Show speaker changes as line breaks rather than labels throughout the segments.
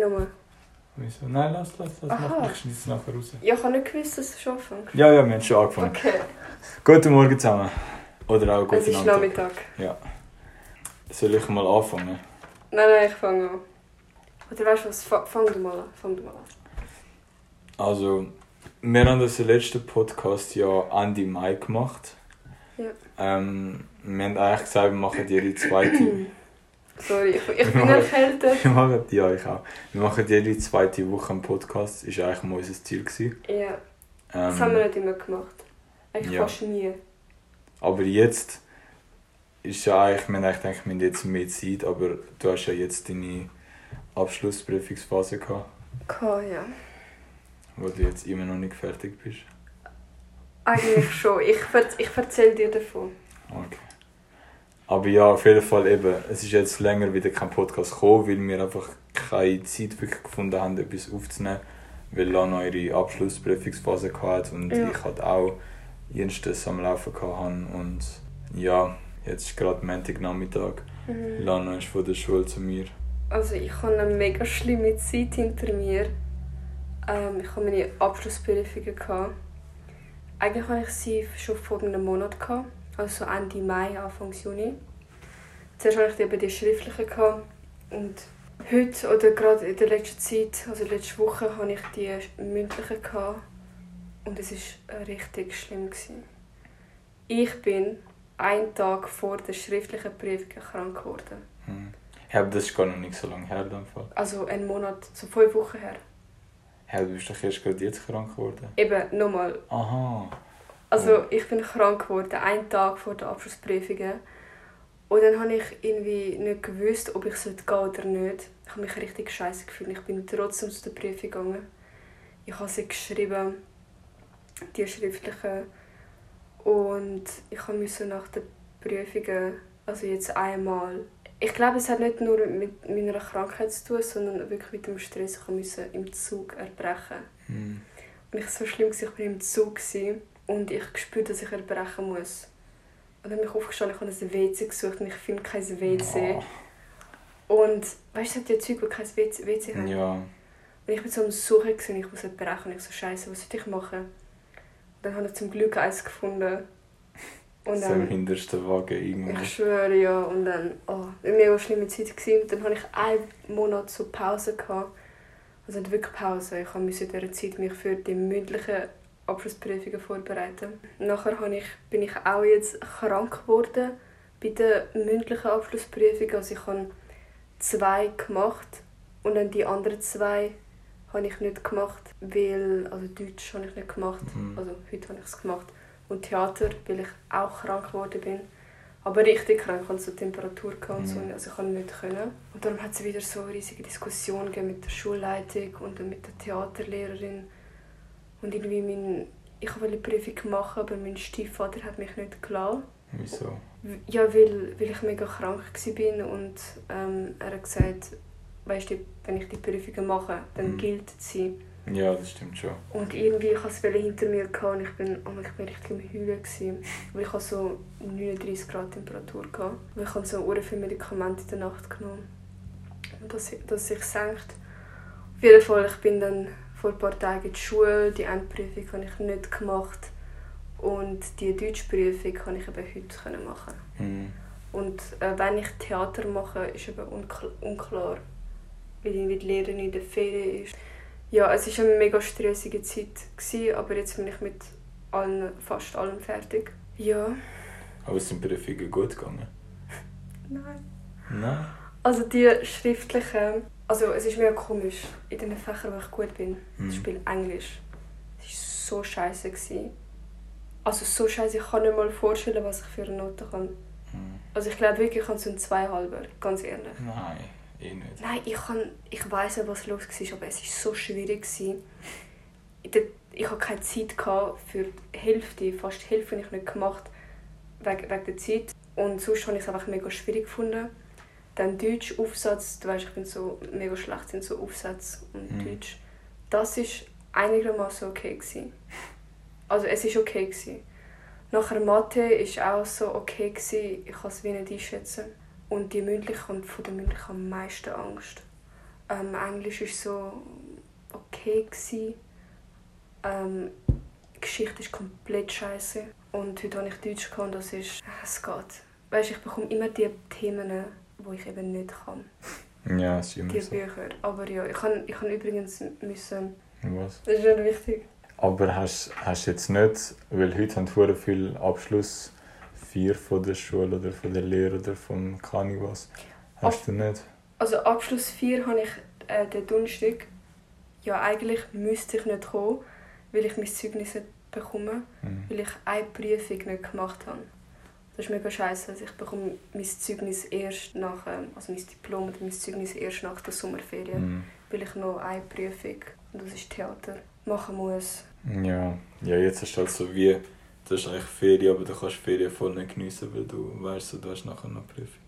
Nochmal.
Wieso? Nein, lass, lass, lass.
Aha.
Mach, ich schneide es nachher raus.
Ja, ich habe nicht gewusst, dass es schon anfängt.
Ja, ja, wir haben schon angefangen.
Okay,
Guten Morgen zusammen. Oder auch
es
guten
ist
Abend.
Nachmittag.
Soll ich mal anfangen?
Nein, nein, ich fange an. Oder weißt du was? Fa- Fang du mal an. Fang du mal an.
Also, wir haben das letzten Podcast ja Ende Mai gemacht.
Ja.
Ähm, wir haben eigentlich gesagt, wir machen jede zweite.
Sorry, ich, ich bin erkältet.
wir machen, ja, ich auch. Wir machen jede zweite Woche einen Podcast. Das war eigentlich mal unser Ziel. Gewesen.
Ja,
Ähm,
das haben wir nicht immer gemacht. Eigentlich
ja.
fast nie.
aber jetzt ist ja eigentlich, wir haben eigentlich gedacht, wir haben jetzt mehr Zeit, aber du hast ja jetzt deine Abschlussprüfungsphase gehabt,
ja.
Wo du jetzt immer noch nicht fertig bist.
Eigentlich schon. Ich, ich erzähle dir davon.
Okay. Aber ja, auf jeden Fall eben, es ist jetzt länger wieder kein Podcast gekommen, weil wir einfach keine Zeit wirklich gefunden haben, etwas aufzunehmen, weil Lana ihre Abschlussprüfungsphase hatte und
Ja.
ich halt auch Jenstes am Laufen hatte und ja, jetzt ist gerade Montagnachmittag.
Mhm.
Lana ist von der Schule zu mir.
Also ich habe eine mega schlimme Zeit hinter mir. Ähm, ich habe meine Abschlussprüfungen. Gehabt. Eigentlich hatte ich sie schon vor einem Monat. Gehabt, also Ende Mai, Anfang Juni. Zuerst hatte ich eben die schriftlichen. Gehabt. Und heute oder gerade in der letzten Zeit, also letzte Woche, hatte ich die mündlichen. Gehabt. Und es war richtig schlimm. Gewesen. Ich bin einen Tag vor der schriftlichen Prüfung krank geworden.
Hm. Ja, aber das ist gar noch nicht so lange her. in.
Also einen Monat, so fünf Wochen her.
Ja, du bist doch erst gerade jetzt krank geworden.
Eben, nochmal.
Aha.
Also ich bin krank geworden, einen Tag vor der Abschlussprüfungen. Und dann habe ich irgendwie nicht gewusst, ob ich gehen sollte oder nicht. Ich habe mich richtig scheiße gefühlt. Ich bin trotzdem zu der Prüfung gegangen. Ich habe sie geschrieben, die schriftlichen. Und ich musste nach den Prüfungen, also jetzt einmal, ich glaube, es hat nicht nur mit meiner Krankheit zu tun, sondern wirklich mit dem Stress. Ich musste im Zug erbrechen.
Hm.
Und ich so schlimm, ich war im Zug und ich spürte, dass ich erbrechen muss. Und dann bin ich aufgestanden, ich habe ein WC gesucht und ich finde kein WC. Und weißt du, es hat ja Zeug, die kein WC, WC haben.
Ja.
Und ich war so am Suchen, gewesen, ich muss erbrechen und ich so, scheiße, was soll ich machen? Und dann habe ich zum Glück eins gefunden. Und
so im
dann,
hintersten Wagen irgendwo.
ich schwöre ja, und dann, oh, eine mega schlimme Zeit gewesen. Und dann hatte ich einen Monat so Pause. Gehabt. Also nicht wirklich Pause. Ich musste in dieser Zeit mich für die mündlichen Abschlussprüfungen vorbereiten. Nachher ich, bin ich auch jetzt krank geworden bei der mündlichen Abschlussprüfung. Also ich habe zwei gemacht und dann die anderen zwei habe ich nicht gemacht, weil, also Deutsch habe ich nicht gemacht,
Mhm.
also heute habe ich es gemacht. Und Theater, weil ich auch krank geworden bin. Aber richtig krank, ich so Temperatur und so,
Mhm.
also ich konnte nicht können. Und darum hat es wieder so eine riesige Diskussion mit der Schulleitung und dann mit der Theaterlehrerin. Und irgendwie mein, ich wollte die Prüfung machen, aber mein Stiefvater hat mich nicht gelassen.
Wieso?
Ja, weil, weil ich mega krank war und ähm, er hat gesagt, weißt du, wenn ich die Prüfungen mache, dann
Mhm.
gilt sie.
Ja, das stimmt schon.
Und irgendwie, ich hatte es hinter mir gehabt und ich bin, oh, ich bin richtig am Heulen. Gewesen. Weil ich hatte so 39 Grad Temperatur. Gehabt. Und ich habe so sehr viele Medikamente in der Nacht genommen. Und dass, dass sich senkt. Auf jeden Fall, ich bin dann vor ein paar Tagen in die Schule. Die Endprüfung habe ich nicht gemacht. Und die Deutschprüfung kann ich eben heute machen.
Hm.
Und äh, wenn ich Theater mache, ist eben unkl unklar, weil irgendwie die Lehrerin in der Ferien ist. Ja, es war eine mega stressige Zeit, gewesen, aber jetzt bin ich mit allen, fast allem fertig. Ja.
Aber es sind Prüfungen gut gegangen.
Nein.
Nein.
Also die schriftlichen, also es ist mega komisch, in den Fächern, wo ich gut bin, zum
Mhm.
Beispiel Englisch, es war so scheiße. Gewesen. Also so scheiße, ich kann nicht mal vorstellen, was ich für eine Note kann.
Hm.
Also ich glaube wirklich, ich habe so einen Zweihalber, ganz ehrlich.
Nein, eh nicht.
Nein, ich, kann, ich weiss ja, was los war, aber es war so schwierig. gewesen. Ich hatte- keine Zeit für die Hälfte, fast die Hälfte habe ich nicht gemacht, wegen, wegen der Zeit. Und sonst habe ich es einfach mega schwierig gefunden. Dann Deutsch, Aufsatz, du weißt, ich bin so mega schlecht in so Aufsatz und
Mhm.
Deutsch. Das war einigermaßen okay. Gewesen. Also es war okay. Gewesen. Nachher Mathe war auch so okay. Gewesen. Ich kann es wie nicht einschätzen. Und die mündliche und von der mündlichen am meisten Angst. Ähm, Englisch war so okay. Gewesen. Ähm, Geschichte ist komplett scheiße. Und heute habe ich Deutsch gehabt das ist... Es geht. Weißt, ich bekomme immer die Themen, die ich eben nicht kann.
Ja, es ist immer
Die
so.
Bücher. Aber ja, ich kann, ich kann übrigens müssen...
Was?
Das ist schon wichtig.
Aber hast hast jetzt nicht, weil heute haben sehr viel Abschluss vier von der Schule oder von der Lehre oder vom keine was. Hast du nicht?
Also Abschluss 4 habe ich äh, den Donnerstag. Ja, eigentlich müsste ich nicht kommen, weil ich mein Zeugnis nicht bekomme,
Mhm.
weil ich eine Prüfung nicht gemacht habe. Das ist mega scheiße. Also ich bekomme mein Zeugnis erst nach, ähm, also mein Diplom oder mein Zeugnis erst nach der Sommerferien,
Mhm.
weil ich noch eine Prüfung, und das ist Theater, machen muss.
Ja. ja, jetzt hast du halt so wie, das ist eigentlich Ferien, aber du kannst Ferien voll nicht geniessen, weil du weißt, du hast nachher noch Prüfung.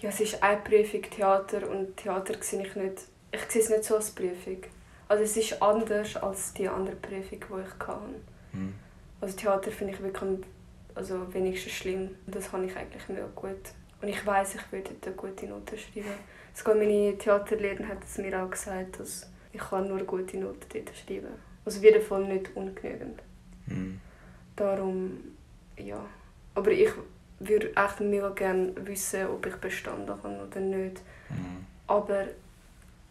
Ja, es ist eine Prüfung Theater und Theater sehe ich nicht, ich sehe es nicht so als Prüfung. Also es ist anders als die andere Prüfung, die ich hatte.
Mhm.
Also Theater finde ich wirklich also wenigstens schlimm. Das habe ich eigentlich mega gut. Und ich weiß, ich würde eine gute Note schreiben. Sogar meine Theaterlehrerin hat es mir auch gesagt, dass ich kann nur gute Noten dort schreiben Also auf jeden Fall nicht ungenügend.
Mhm.
Darum, ja. Aber ich würde echt mega gerne wissen, ob ich bestanden habe oder nicht.
Mhm.
Aber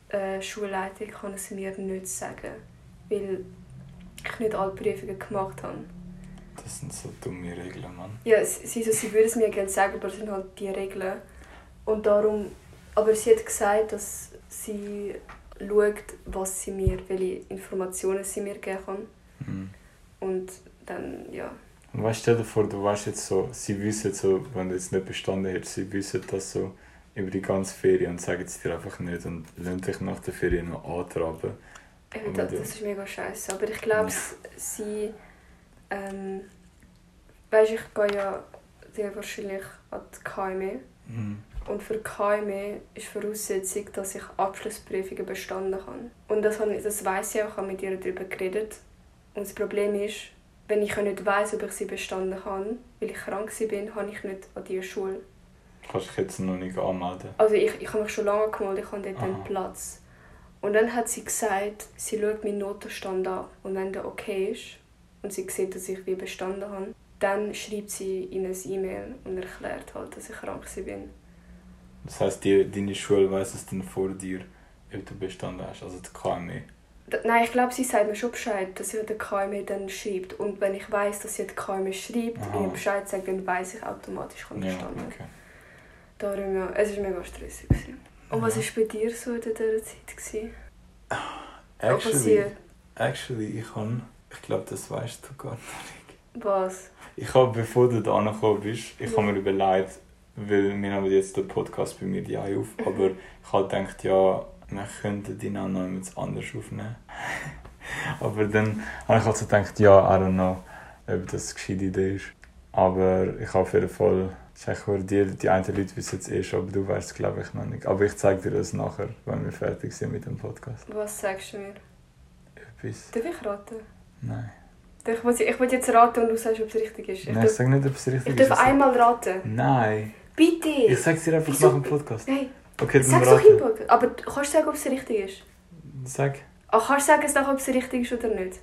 äh, Schulleitung kann es mir nicht sagen, weil ich nicht alle Prüfungen gemacht habe.
Das sind so dumme Regeln, Mann.
Ja, sie, sie, sie würde es mir gerne sagen, aber es sind halt die Regeln. Und darum, aber sie hat gesagt, dass sie schaut, was sie mir, welche Informationen sie mir geben kann.
Mhm.
Und dann, ja.
Und weißt, stell dir vor, du weißt jetzt so, sie wissen so, wenn du jetzt nicht bestanden hättest, sie wissen das so über die ganze Ferien und sagen es dir einfach nicht und lassen dich nach der Ferien noch antraben.
Eben, das, das ist mega scheiße. Aber ich glaube, sie. Ähm, weißt ich gehe ja sehr wahrscheinlich an die KME.
Mhm.
Und für KME ist Voraussetzung, dass ich Abschlussprüfungen bestanden habe. Und das, das weiss ich auch, ich habe mit ihr darüber geredet. Und das Problem ist, wenn ich nicht weiss, ob ich sie bestanden habe, weil ich krank bin, habe ich nicht an diese Schule.
Kannst dich jetzt noch nicht anmelden.
Also ich, ich habe mich schon lange gemeldet, ich habe dort einen
Aha.
Platz. Und dann hat sie gesagt, sie schaut meinen Notenstand an. Und wenn der okay ist und sie sieht, dass ich wie bestanden habe, dann schreibt sie in ein E-Mail und erklärt halt, dass ich krank bin.
Das heisst, die, deine Schule weiss es dann vor dir, ob du bestanden hast, also die KME.
Nein, ich glaube, sie sagt mir schon Bescheid, dass sie der KME dann schreibt. Und wenn ich weiß, dass sie der KME schreibt,
Aha.
ihr Bescheid sagt, dann weiß ich automatisch, habe
Ja,
bestanden.
okay.
Darum ja, es war mega stressig. gewesen. Und was
Ja.
war bei dir so in dieser Zeit? Gewesen? Was
Actually,
passiert?
actually, ich habe, ich glaube, das weißt du gar nicht.
Was?
Ich habe, bevor du da angekommen bist, ich
Ja.
habe mir überlegt, weil wir haben jetzt den Podcast bei mir die auf, aber ich habe gedacht, ja, wir könnten den auch noch jemand anders aufnehmen. aber dann habe ich also gedacht, ja, I don't know, ob das eine gescheite Idee ist. Aber ich habe auf jeden Fall, ich höre dir, die einen Leute wissen es eh schon, aber du weißt es glaube ich noch nicht. Aber ich zeige dir das nachher, wenn wir fertig sind mit dem Podcast.
Was sagst du mir?
Etwas?
Darf ich raten?
Nein.
Ich will, ich will jetzt raten und du sagst, ob es richtig ist. Ich
Nein, ich
darf,
sage nicht, ob es richtig
ich
ist.
darf
Ich sag-
einmal raten.
Nein.
Bitte!
Ich sag's dir einfach
Wieso?
nach dem Podcast.
Nein,
Okay, dann
sag's doch Podcast. Aber du kannst sagen, ob es richtig ist.
Sag.
Ach, kannst du sagen, ob es richtig ist oder nicht?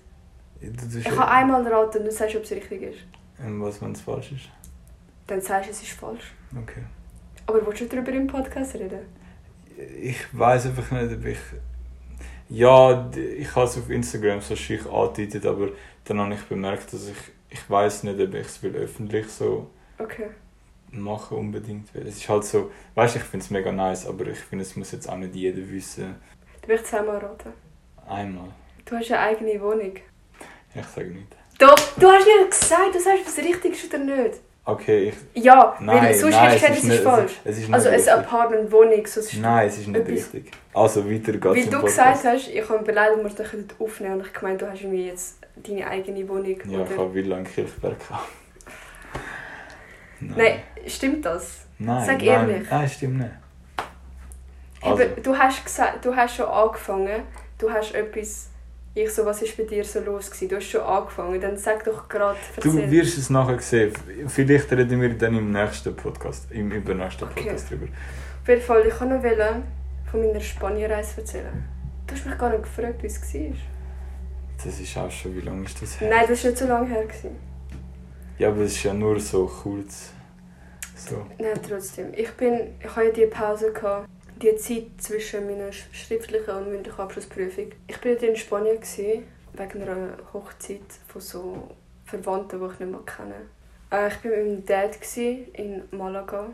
Du
Ich kann einmal raten und du sagst, ob es richtig ist.
Und was, wenn es falsch ist?
Dann sagst du, es ist falsch.
Okay.
Aber willst du darüber im Podcast reden?
Ich weiß einfach nicht, ob ich. Ja, ich habe es auf Instagram so schick angedeutet, aber dann habe ich bemerkt, dass ich. Ich weiß nicht, ob ich es will öffentlich so
Okay.
Machen unbedingt. Es ist halt so. Weißt du, ich finde es mega nice, aber ich finde, es muss jetzt auch nicht jeder wissen.
Du willst zweimal raten.
Einmal.
Du hast eine eigene Wohnung.
Ich sage nicht.
Doch, du hast mir gesagt, du sagst, es richtig ist oder nicht.
Okay, ich.
Ja,
Nein,
weil sonst
nein,
hättest du gesagt,
es
es
ist
ist
nicht-
falsch.
Es ist nicht
Also
richtig.
ein Apartment, Wohnung, so ist
Nein, es ist nicht
etwas-
richtig. Also weiter geht's
Weil du gesagt hast, ich habe ob wir das können aufnehmen und ich gemeint, du hast irgendwie jetzt deine eigene Wohnung.
Ja, ich
oder?
habe Villa in Kirchberg gehabt.
Nein, stimmt das?
Nein,
sag
nein,
ehrlich.
Nein, stimmt nicht. Also,
Aber du hast, gesagt, du hast schon angefangen, du hast etwas Ich so, was ist bei dir so los gewesen? Du hast schon angefangen, dann sag doch gerade,
Du wirst es nachher sehen. Vielleicht reden wir dann im nächsten Podcast, im übernächsten
Okay.
Podcast drüber.
Auf jeden Fall, ich kann noch wollen von meiner Spanienreise erzählen. Du hast mich gar nicht gefragt, wie es war.
Das ist auch schon, wie lange ist das her?
Nein, das war nicht so lange her. Gewesen.
Ja, aber es ist ja nur so kurz. So.
Nein, trotzdem. Ich bin, ich hatte ja die Pause, gehabt, die Zeit zwischen meiner sch- schriftlichen und mündlichen Abschlussprüfung. Ich war in Spanien, gewesen, wegen einer Hochzeit von so Verwandten, die ich nicht mehr kenne. Äh, ich war mit meinem Dad gewesen, in Malaga.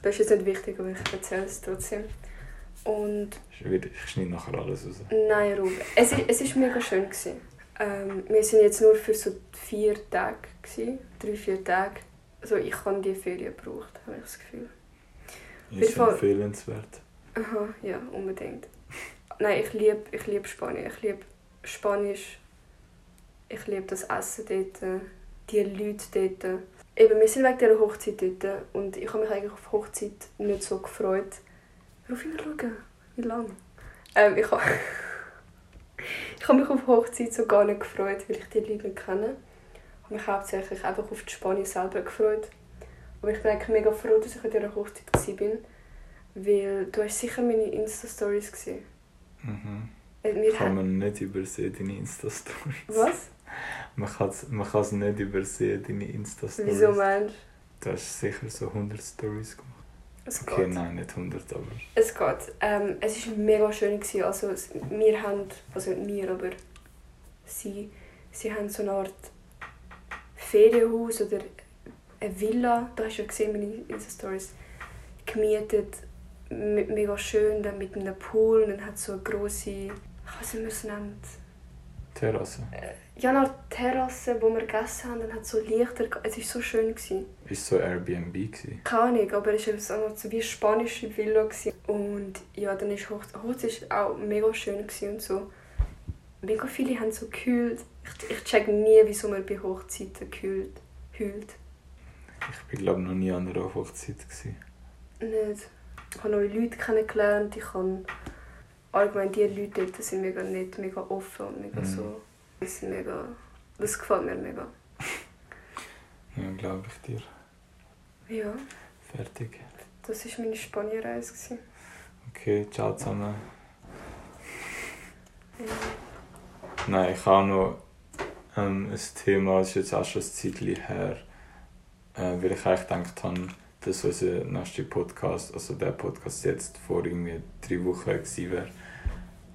Das ist jetzt nicht wichtig, aber ich erzähle es trotzdem. Und
Ich schneide nachher alles raus.
Nein, Ruben. Es war es ist mega schön. Gewesen. Ähm, wir sind jetzt nur für so vier Tage. Gewesen, drei, vier Tage. Also ich habe die Ferien gebraucht, habe ich das Gefühl.
Ist
Fall-
empfehlenswert.
Aha, ja, unbedingt. Nein, ich liebe ich lieb Spanien. Ich liebe Spanisch. Ich liebe das Essen dort. Die Leute dort. Eben, wir sind wegen dieser Hochzeit dort. Und ich habe mich eigentlich auf Hochzeit nicht so gefreut. Auf ihn schauen. Wie lange? Ähm, ich habe ich habe mich auf Hochzeit so gar nicht gefreut, weil ich die Leute nicht kenne. Ich habe mich hauptsächlich einfach auf die Spanien selber gefreut. Aber ich bin eigentlich mega froh, dass ich an dieser Hochzeit war. Weil du hast sicher meine Insta-Stories gesehen.
Mhm.
Äh, Wir
Kann
haben...
man nicht übersehen, deine Insta-Stories.
Was?
Man kann es man kann's nicht übersehen, deine Insta-Stories.
Wieso meinst
Du hast sicher so 100 Stories gemacht.
du? Es
Okay,
geht.
nein, nicht 100, aber...
Es geht. Ähm, es war mega schön. Gewesen. Also, wir haben, also nicht wir, aber sie, sie haben so eine Art Ferienhaus oder eine Villa, da hast du ja gesehen, meine Insta-Stories, gemietet. Me- Mega schön, dann mit einem Pool. Und dann hat so eine grosse, ich weiß nicht, wie man es nennt.
Terrasse.
Ja, eine Terrasse, wo wir gegessen haben. Dann hat so Lichter. Es war so schön. Gewesen.
Ist so Airbnb gewesen.
Keine Ahnung, aber es war so wie eine spanische Villa. Gewesen. Und ja, dann ist Hoch Hochzeit war auch mega schön gewesen und so. Mega viele haben so gekühlt. Ich, ich check nie, wieso man bei Hochzeiten kühlt. Hüllt.
Ich bin glaube noch nie an einer Hochzeit gewesen.
Nicht. Ich habe neue Leute kennengelernt. Ich habe allgemein die Leute dort sind mega nett, mega offen und mega
Mhm.
so. Das, sind mega, das gefällt mir mega.
Ja, glaube ich dir.
Ja,
Fertig.
das war meine Spanienreise.
Okay, ciao zusammen.
Ja.
Nein, ich habe noch ähm, ein Thema, das ist jetzt auch schon ein Zeitchen her, äh, weil ich eigentlich gedacht habe, dass unser nächster Podcast, also der Podcast jetzt vor irgendwie drei Wochen gewesen wäre.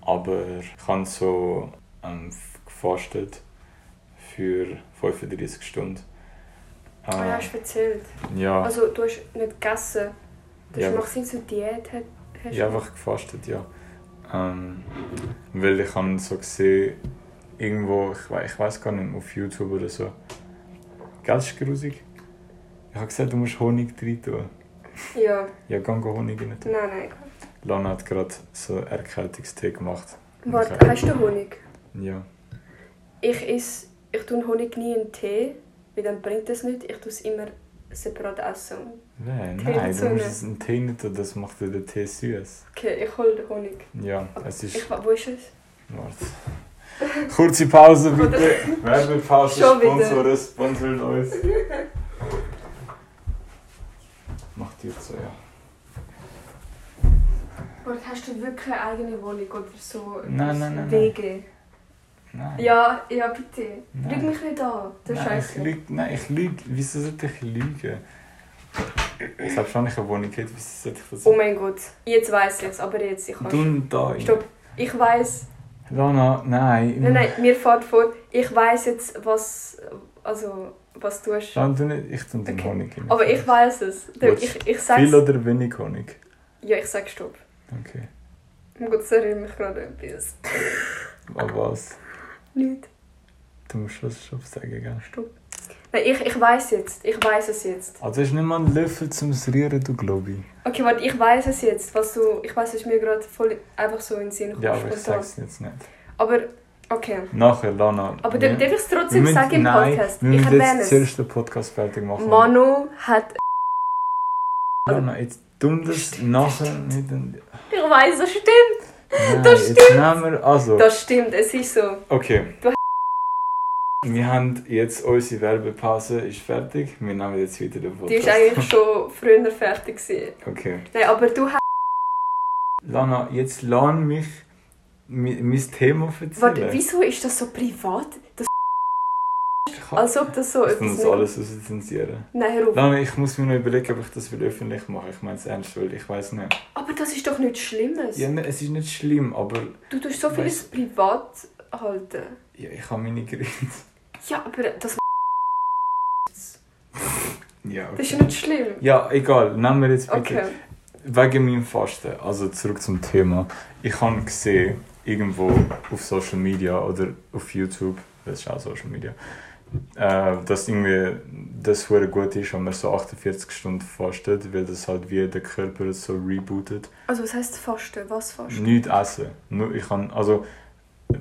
Aber ich habe so ähm, gefastet für 35 Stunden.
Ah, ja, hast du erzählt.
ja,
Also du hast nicht gegessen. Du
Ja,
machst so Diät. hat- Hast
Ja, einfach gefastet, ja. Ähm, weil ich habe so gesehen, irgendwo, ich weiß, ich weiß gar nicht, auf YouTube oder so. Gell, ist grusig. Ich habe gesagt, du musst Honig rein tun.
Ja,
Ja, geh Honig rein tun.
nein, nein.
Lana hat gerade so Erkältungstee gemacht.
Warte, hast du Honig?
Ja.
Ich esse, ich tue Honig nie in Tee, weil dann bringt das nicht. Ich tue es immer separat essen.
Nein,
Tee
nein, du musst es in Tee nicht tun, das macht den Tee süß.
Okay, ich hole den Honig.
Ja, es ist...
Ich, wo ist es?
Warte. Kurze Pause bitte. Werbepause,
Schon wieder.
Sponsor, sponsort uns. Macht ihr so, ja.
Warte, hast du wirklich eine eigene Wohnung oder so?
Nein, nein, nein,
WG?
Nein.
Ja, ja, bitte.
Nein.
Lüg mich nicht an. Du
nein, ich
Scheiße.
lüge, nein, ich lüge. Wieso sollte ich lügen? Selbst wenn ich eine Wohnung hätte, wieso sollte ich das
Oh mein Gott. Jetzt weiß ich es, aber jetzt. Ich kann's-
Du da.
Stopp. Ich weiß.
Lana, nein.
Nein, nein, mir fährt vor. Ich weiß jetzt, was. Also, was du hast.
Lana, du nicht, ich tue den
Okay.
Honig rein.
Aber ich weiß es.
Willst
Ich, ich sag's.
Viel oder wenig Honig?
Ja, ich sag Stopp.
Okay.
Oh Gott, das erinnert mich gerade an etwas.
Aber was?
Nicht.
Du musst schon Stopp sagen, gell?
Stopp. Nein, ich, ich weiß jetzt. Ich weiß es jetzt.
Also du nicht mal einen Löffel zum Rieren, du glaube ich.
Okay, warte, ich weiß es jetzt. Was du. Ich weiß, es ist mir gerade voll einfach so in den Sinn gekommen.
Ja, aber ich sag's jetzt nicht.
Aber, okay.
Nachher, Lana.
Aber
wir-
darf ich es trotzdem
wir
sagen im
nein,
Podcast?
Wir
ich erwähne
jetzt
es.
zuerst den Podcast fertig machen.
Manu hat.
Lana, jetzt tun das nachher nicht.
Ich weiß, das stimmt.
Nein,
Das
nehmen wir, also,
Das stimmt, es ist so.
okay.
Du-
Wir haben jetzt unsere Werbepause ist fertig. Wir nehmen jetzt wieder den
Die ist
Podcast.
eigentlich schon früher fertig gewesen.
Okay.
Nein, aber du hast...
Lana, jetzt lern mich mi- mein Thema erzählen.
Warte, wieso ist das so privat? Das
Ich
als ob das so
ich muss
etwas...
alles rauszensieren.
Nein, auf.
Lana, ich muss mir noch überlegen, ob ich das will öffentlich mache. Ich meine es ernst, weil ich weiß nicht.
Aber das ist doch nichts Schlimmes.
Ja, ne, es ist nicht schlimm, aber
Du tust so vieles
Weißt-
privat halten.
ja, ich habe meine Grenzen.
Ja, aber das,
Ja,
das ist
okay.
ja nicht schlimm.
Ja, egal. Nehmen wir jetzt bitte.
Okay.
Wegen meinem Fasten, also zurück zum Thema. Ich habe gesehen, irgendwo auf Social Media oder auf YouTube, das ist auch Social Media, äh, dass irgendwie das hure gut ist, wenn man so 48 Stunden fastet, weil das halt wie der Körper so rebootet.
Also was heisst Fasten? Was Fasten?
Nicht essen. Nur ich kann, also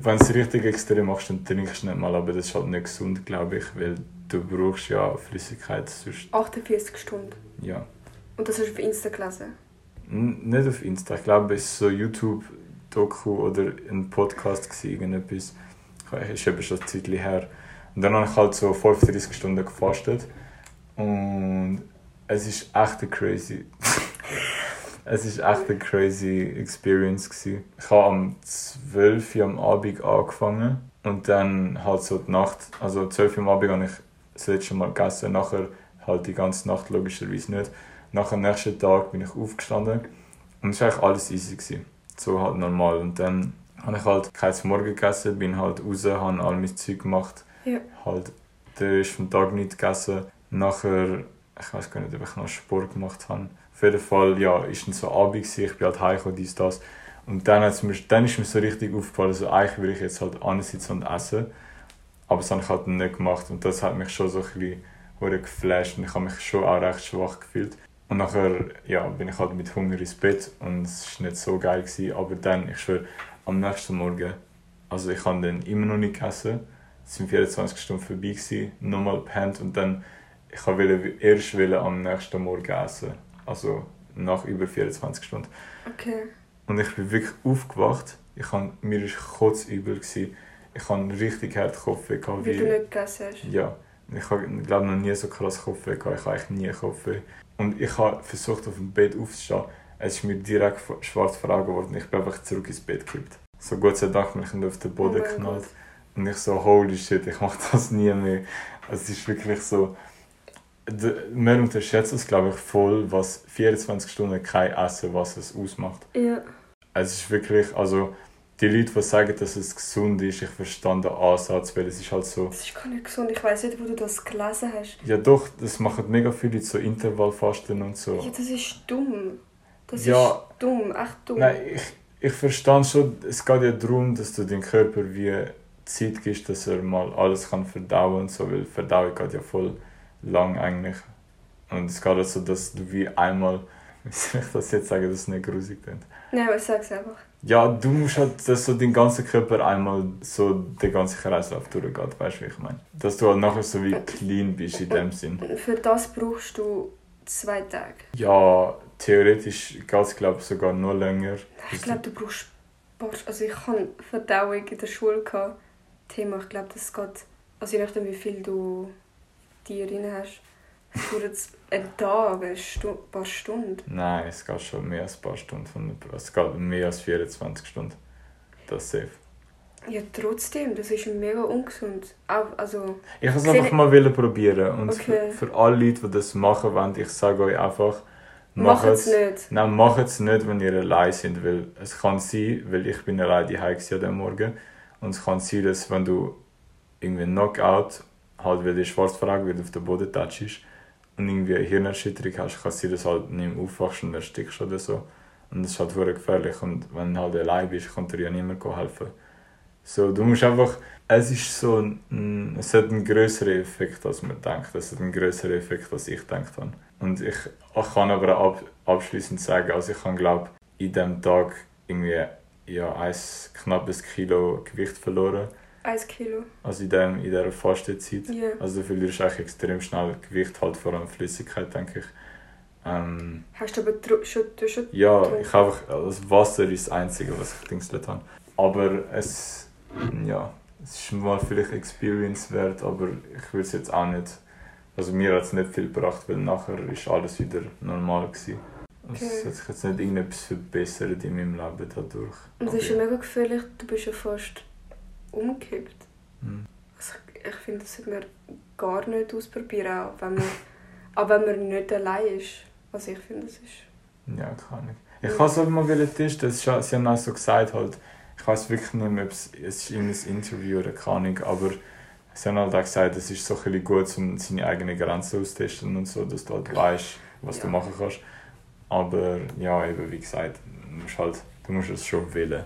wenn du es richtig extrem machst, dann trinkst du nicht mal, aber das ist halt nicht gesund, glaube ich, weil du brauchst ja Flüssigkeit, sonst,
48 Stunden.
ja.
Und das hast du auf Insta gelesen?
N nicht auf Insta, ich glaube, es war so YouTube-Doku oder ein Podcast, gewesen, irgendetwas. Ich- Ist eben schon ein Zeitchen her. Und dann habe ich halt so 35 Stunden gefastet. Und es ist echt crazy. es ist echt eine crazy Experience. Gewesen. Ich habe am 12 Uhr am Abend angefangen. Und dann halt so die Nacht, also 12 Uhr am Abend habe ich das letzte Mal gegessen. Nachher halt die ganze Nacht logischerweise nicht. Nach dem nächsten Tag bin ich aufgestanden und es war eigentlich alles easy. Gewesen. So halt normal. Und dann habe ich halt kein Morgen gegessen, bin halt raus, habe all mein Zeug gemacht.
Ja.
Halt den Rest vom Tag nicht gegessen. Nachher, ich weiß gar nicht, ob ich noch Sport gemacht habe. Auf jeden Fall, ja, ist dann so Abend gewesen, ich bin halt heimgekommen, dies, das. Und dann, mir, dann ist mir so richtig aufgefallen, also eigentlich will ich jetzt halt ansitzen und essen. Aber das habe ich halt nicht gemacht und das hat mich schon so ein bisschen geflasht und ich habe mich schon auch recht schwach gefühlt. Und nachher ja, bin ich halt mit Hunger ins Bett und es war nicht so geil. Gewesen. Aber dann, ich schwöre, am nächsten Morgen, also ich habe dann immer noch nicht gegessen. Es sind 24 Stunden vorbei, gewesen, nochmal gepennt und dann, ich wollte erst am nächsten Morgen essen. Also nach über 24 Stunden.
Okay.
Und ich bin wirklich aufgewacht. Ich hab, mir war kotzübel. gewesen. Ich hatte richtig hart Kopfweh. gehabt,
Weil du nicht gegessen hast.
ja, ich habe glaube noch nie so krass Kopfweh gehabt. Ich habe eigentlich nie Kopfweh. Und ich habe versucht auf dem Bett aufzustehen. Es ist mir direkt schwarz vor Augen geworden. Ich bin einfach zurück ins Bett gekippt. So Gott sei Dank bin ich nicht auf den Boden
Oh
geknallt.
Gott.
Und ich so, holy shit, ich mache das nie mehr. Es ist wirklich so. Man unterschätzt es, glaube ich, voll, was 24 Stunden kein Essen, was es ausmacht.
Ja.
Es ist wirklich, also die Leute, die sagen, dass es gesund ist, ich verstand den Ansatz, weil es ist halt so,
Das ist gar nicht gesund. Ich weiß nicht, wo du das gelesen hast.
ja doch, das machen mega viele Leute so Intervallfasten und so.
Ja, das ist dumm. Das
Ja.
ist dumm, echt dumm.
Nein, ich, ich verstand schon, es geht ja darum, dass du dem Körper wie Zeit gibst, dass er mal alles kann verdauen und so, weil Verdauung geht ja voll lang eigentlich. Und es geht also, dass du wie einmal, wie soll ich das jetzt sagen, dass es nicht grusig klingt.
Nein, aber sag's einfach.
Ja, du musst halt, dass so dein ganzer Körper einmal so den ganzen Kreislauf durchgeht, weißt du, wie ich meine? Dass du halt nachher so wie clean bist in dem Sinn.
Für das brauchst du zwei Tage.
Ja, theoretisch geht es glaube ich sogar noch länger.
Ich glaube, du brauchst. Also ich hatte Verdauung in der Schule. Gehabt. Thema, ich glaube, das geht... Also je nachdem, wie viel du dir drin hast. Es dauert jetzt einen Tag, ein paar Stunden.
Nein, es geht schon mehr als ein paar Stunden. Von es geht mehr als 24 Stunden. Das ist safe.
Ja, trotzdem, das ist mega ungesund. Auch, also,
Ich wollte es einfach mal wollen probieren. Und
Okay.
für, für alle Leute, die das machen wollen, ich sage euch einfach,
mach
macht
es nicht.
Nein, macht es nicht, wenn ihr allein seid, weil es kann sein, weil ich bin allein die an dem Morgen und es kann sein, dass wenn du irgendwie Knockout, halt weil die Schwarzfrage wird auf den Boden touchst und irgendwie eine Hirnerschütterung hast, kann sein, dass du halt nicht mehr aufwachst und erstickst oder so. Und das ist halt wirklich gefährlich und wenn du halt allein bist, kann dir ja niemand helfen. So, du musst einfach, es ist so, ein, es hat einen größeren Effekt, als man denkt. Es hat einen größeren Effekt, als ich gedacht habe. Und ich, ich kann aber ab, abschließend sagen, also ich habe glaube in diesem Tag irgendwie ja, ein knappes Kilo Gewicht verloren.
Eins Kilo.
Also in, dem, in dieser Fastenzeit.
Ja.
Also du verlierst eigentlich extrem schnell Gewicht, halt vor allem Flüssigkeit, denke ich. Ähm,
Hast du aber schon, schon
ja,
getrunken?
ich habe das Wasser ist das Einzige, was ich dingselt habe. Aber es, ja, es ist mal vielleicht Experience wert, aber ich würde es jetzt auch nicht, also mir hat es nicht viel gebracht, weil nachher ist alles wieder normal gewesen. Es
Okay.
hat sich jetzt nicht irgendetwas verbessert in meinem Leben dadurch.
Und das
Aber
ist ja mega gefährlich, du bist ja fast umgekippt.
Hm.
Also ich, ich finde, das sollte man gar nicht ausprobieren, auch wenn man, auch wenn man nicht allein ist. Also ich finde, das ist...
Ja, keine Ahnung. Ich kann es aber mal testen. Sie haben auch so gesagt, halt, ich weiß wirklich nicht mehr, ob es, es ist irgendein Interview oder keine Ahnung, aber sie haben halt auch gesagt, es ist so ein gut, um seine eigenen Grenzen auszutesten und so, dass du halt weißt, was du
Ja.
machen kannst. Aber ja, eben wie gesagt, du musst, halt, du musst es schon wählen.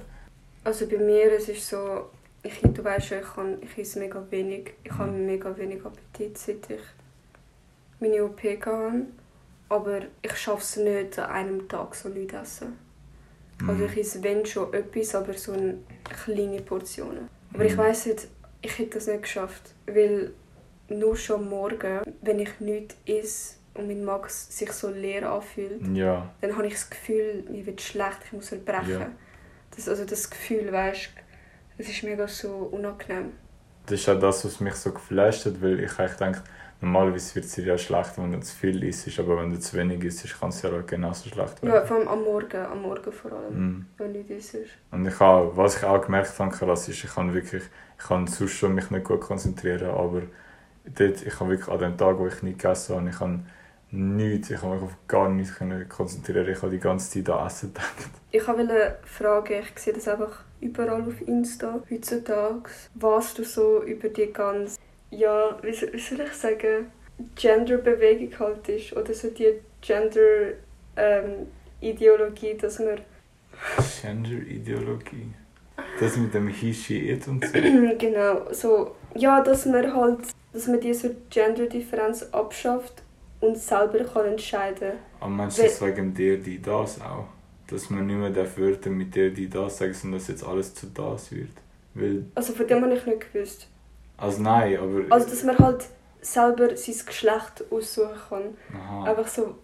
Also bei mir es ist so, ich, du weißt ja, ich, kann, ich esse mega wenig. Ich habe mega wenig Appetit, seit ich meine OP hatte. Aber ich schaffe es nicht, an einem Tag so nichts essen. Also
Mhm.
ich esse wenn schon etwas, aber so eine kleine Portionen. Aber ich
Mhm.
weiss nicht, ich hätte das nicht geschafft. Weil nur schon morgen, wenn ich nichts esse und mein Magen sich so leer anfühlt,
Ja,
dann habe ich das Gefühl, mir wird schlecht, ich muss erbrechen.
Ja.
Das, also das Gefühl, weißt es ist mega so unangenehm.
das ist auch das, was mich so geflasht hat, weil ich eigentlich denke, normalerweise wird es dir ja schlecht, wenn du zu viel isst, aber wenn du zu wenig isst, kann es ja auch genauso schlecht werden.
Ja, vor allem am Morgen, am Morgen vor allem,
Mhm.
wenn nichts isst.
Und ich habe, was ich auch gemerkt habe, krass ist, ich kann wirklich, ich kann sonst schon mich nicht gut konzentrieren, aber dort, ich habe wirklich an dem Tag, wo ich nicht gegessen habe, ich habe nichts, ich habe mich auf gar nichts konzentrieren. Ich habe die ganze Zeit an Essen gedacht.
Ich wollte fragen, ich sehe das einfach überall auf Insta heutzutage, was du so über die ganze, ja, wie soll, wie soll ich sagen, Genderbewegung halt ist. Oder so die Gender-Ideologie, dass man
Gender-Ideologie. Das mit dem Hishi It und so.
genau, so, ja, dass man halt, dass man diese Gender-Differenz abschafft und selber kann entscheiden
Aber meinst du das wegen der, die das auch? Dass man nicht mehr darf Wörter mit der, die das sagen, sondern dass jetzt alles zu das wird? Weil,
Also von dem habe ich nicht gewusst.
also nein, aber...
Also dass man halt selber sein Geschlecht aussuchen kann.
Aha.
Einfach so,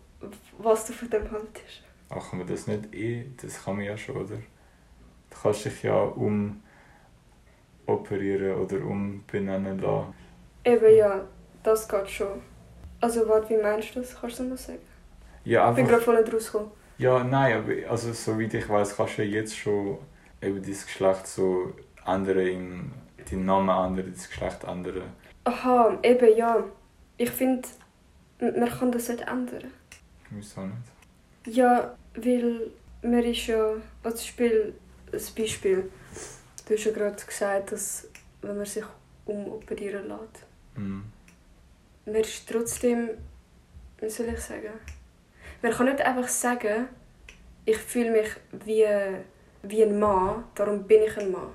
was du von dem haltest.
Ach, kann man das nicht eh? Das kann man ja schon, oder? Du kannst dich ja umoperieren oder umbenennen lassen.
Eben ja, das geht schon. Also warte, wie meinst du das? Kannst du das mal sagen?
Ja,
Ich bin
einfach...
gerade voll nicht rausgekommen.
Ja, nein, aber also, soweit ich weiß, kannst du ja jetzt schon eben dein Geschlecht so ändern, im, deinen Namen ändern, dein Geschlecht ändern.
Aha, eben ja. Ich finde, man kann das nicht ändern.
Wieso nicht?
Ja, weil man ist ja, als Spiel, ein Beispiel, du hast ja gerade gesagt, dass wenn man sich umoperieren lässt,
Mhm.
man ist trotzdem, wie soll ich sagen, man kann nicht einfach sagen, ich fühle mich wie, wie ein Mann, darum bin ich ein Mann.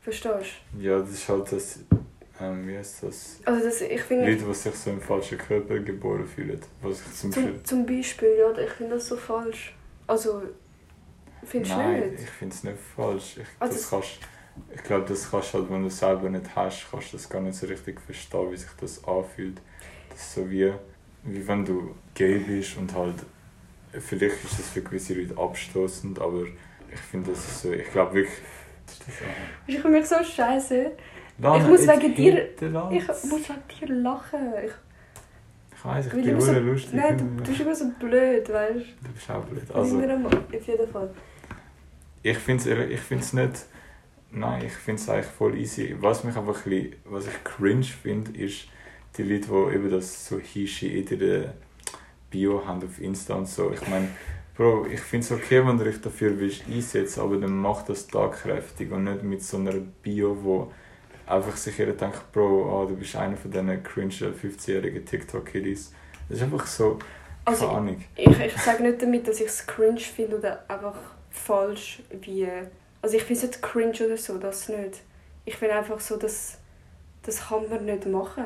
Verstehst
Ja, das ist halt das... Ähm, wie heißt das?
du? Also das, ich finde,
Leute, die sich so im falschen Körper geboren fühlen. Was ich zum Beispiel...
zum, zum Beispiel, ja, ich finde das so falsch. Also, findest du nicht?
ich finde es nicht falsch. Ich,
Also
das kannst, ich glaube, das kannst du halt, wenn du es selber nicht hast, kannst du das gar nicht so richtig verstehen, wie sich das anfühlt. Das ist so wie, wie wenn du gay bist und halt, vielleicht ist das für gewisse Leute abstoßend, aber ich finde, das ist so, ich glaube wirklich.
Ich fühle mich so scheiße.
Lana,
muss
jetzt
wegen dir-. Ich muss wegen dir lachen. Ich,
Ich weiss, ich bin
immer so,
lustig.
nein, du, du bist immer so blöd, weißt du?
du bist auch blöd.
Also,
Also,
auf jeden Fall.
Ich finde es ich find's nicht. Nein, ich finde es eigentlich voll easy. Was mich einfach ein bisschen, was ich cringe finde, ist die Leute, die eben das so Hishi in der Bio haben auf Insta und so. Ich meine, Bro, ich finde es okay, wenn du dich dafür willst einsetzen, aber dann mach das tagkräftig und nicht mit so einer Bio, wo einfach sich jeder denkt, Bro, ah, du bist einer von diesen cringe 15-jährigen TikTok-Kiddies. Das ist einfach so, keine
Also,
Ahnung.
ich, ich sage nicht damit, dass ich es cringe finde oder einfach falsch wie... Also ich finde es nicht cringe oder so, das nicht. Ich finde einfach so, dass das kann man nicht machen.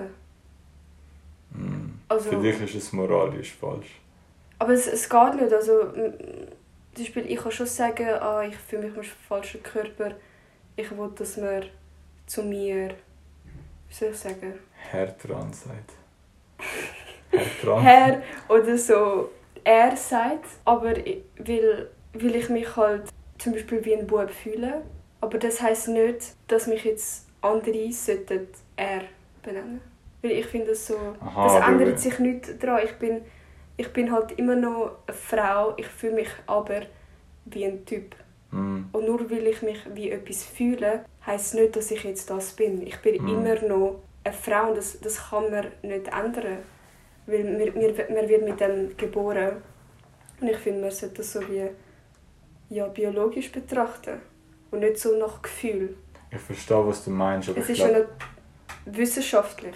Also-
Für dich ist es moralisch falsch.
Aber es, es geht nicht. Also, zum Beispiel, ich kann schon sagen, ah, ich fühle mich im falschen Körper. Ich will, dass man zu mir, wie soll ich sagen,
Herr dran sagt. Herr dran.
Herr oder so. er sagt, aber ich- weil, weil ich mich halt zum Beispiel wie ein Bub fühle. Aber das heißt nicht, dass mich jetzt andere sollten er benennen. Weil ich finde das so,
Aha,
das
aber-
ändert sich nicht daran. Ich bin, ich bin halt immer noch eine Frau, ich fühle mich aber wie ein Typ.
Mm.
Und nur weil ich mich wie etwas fühle, heisst nicht, dass ich jetzt das bin. Ich bin
Mhm.
immer noch eine Frau und das, das kann man nicht ändern. Weil mir, mir, man wird mit dem geboren. Und ich finde, man sollte das so wie ja, biologisch betrachten. Und nicht so nach Gefühl.
Ich verstehe, was du meinst, aber
Es ist ja
glaube...
nicht wissenschaftlich.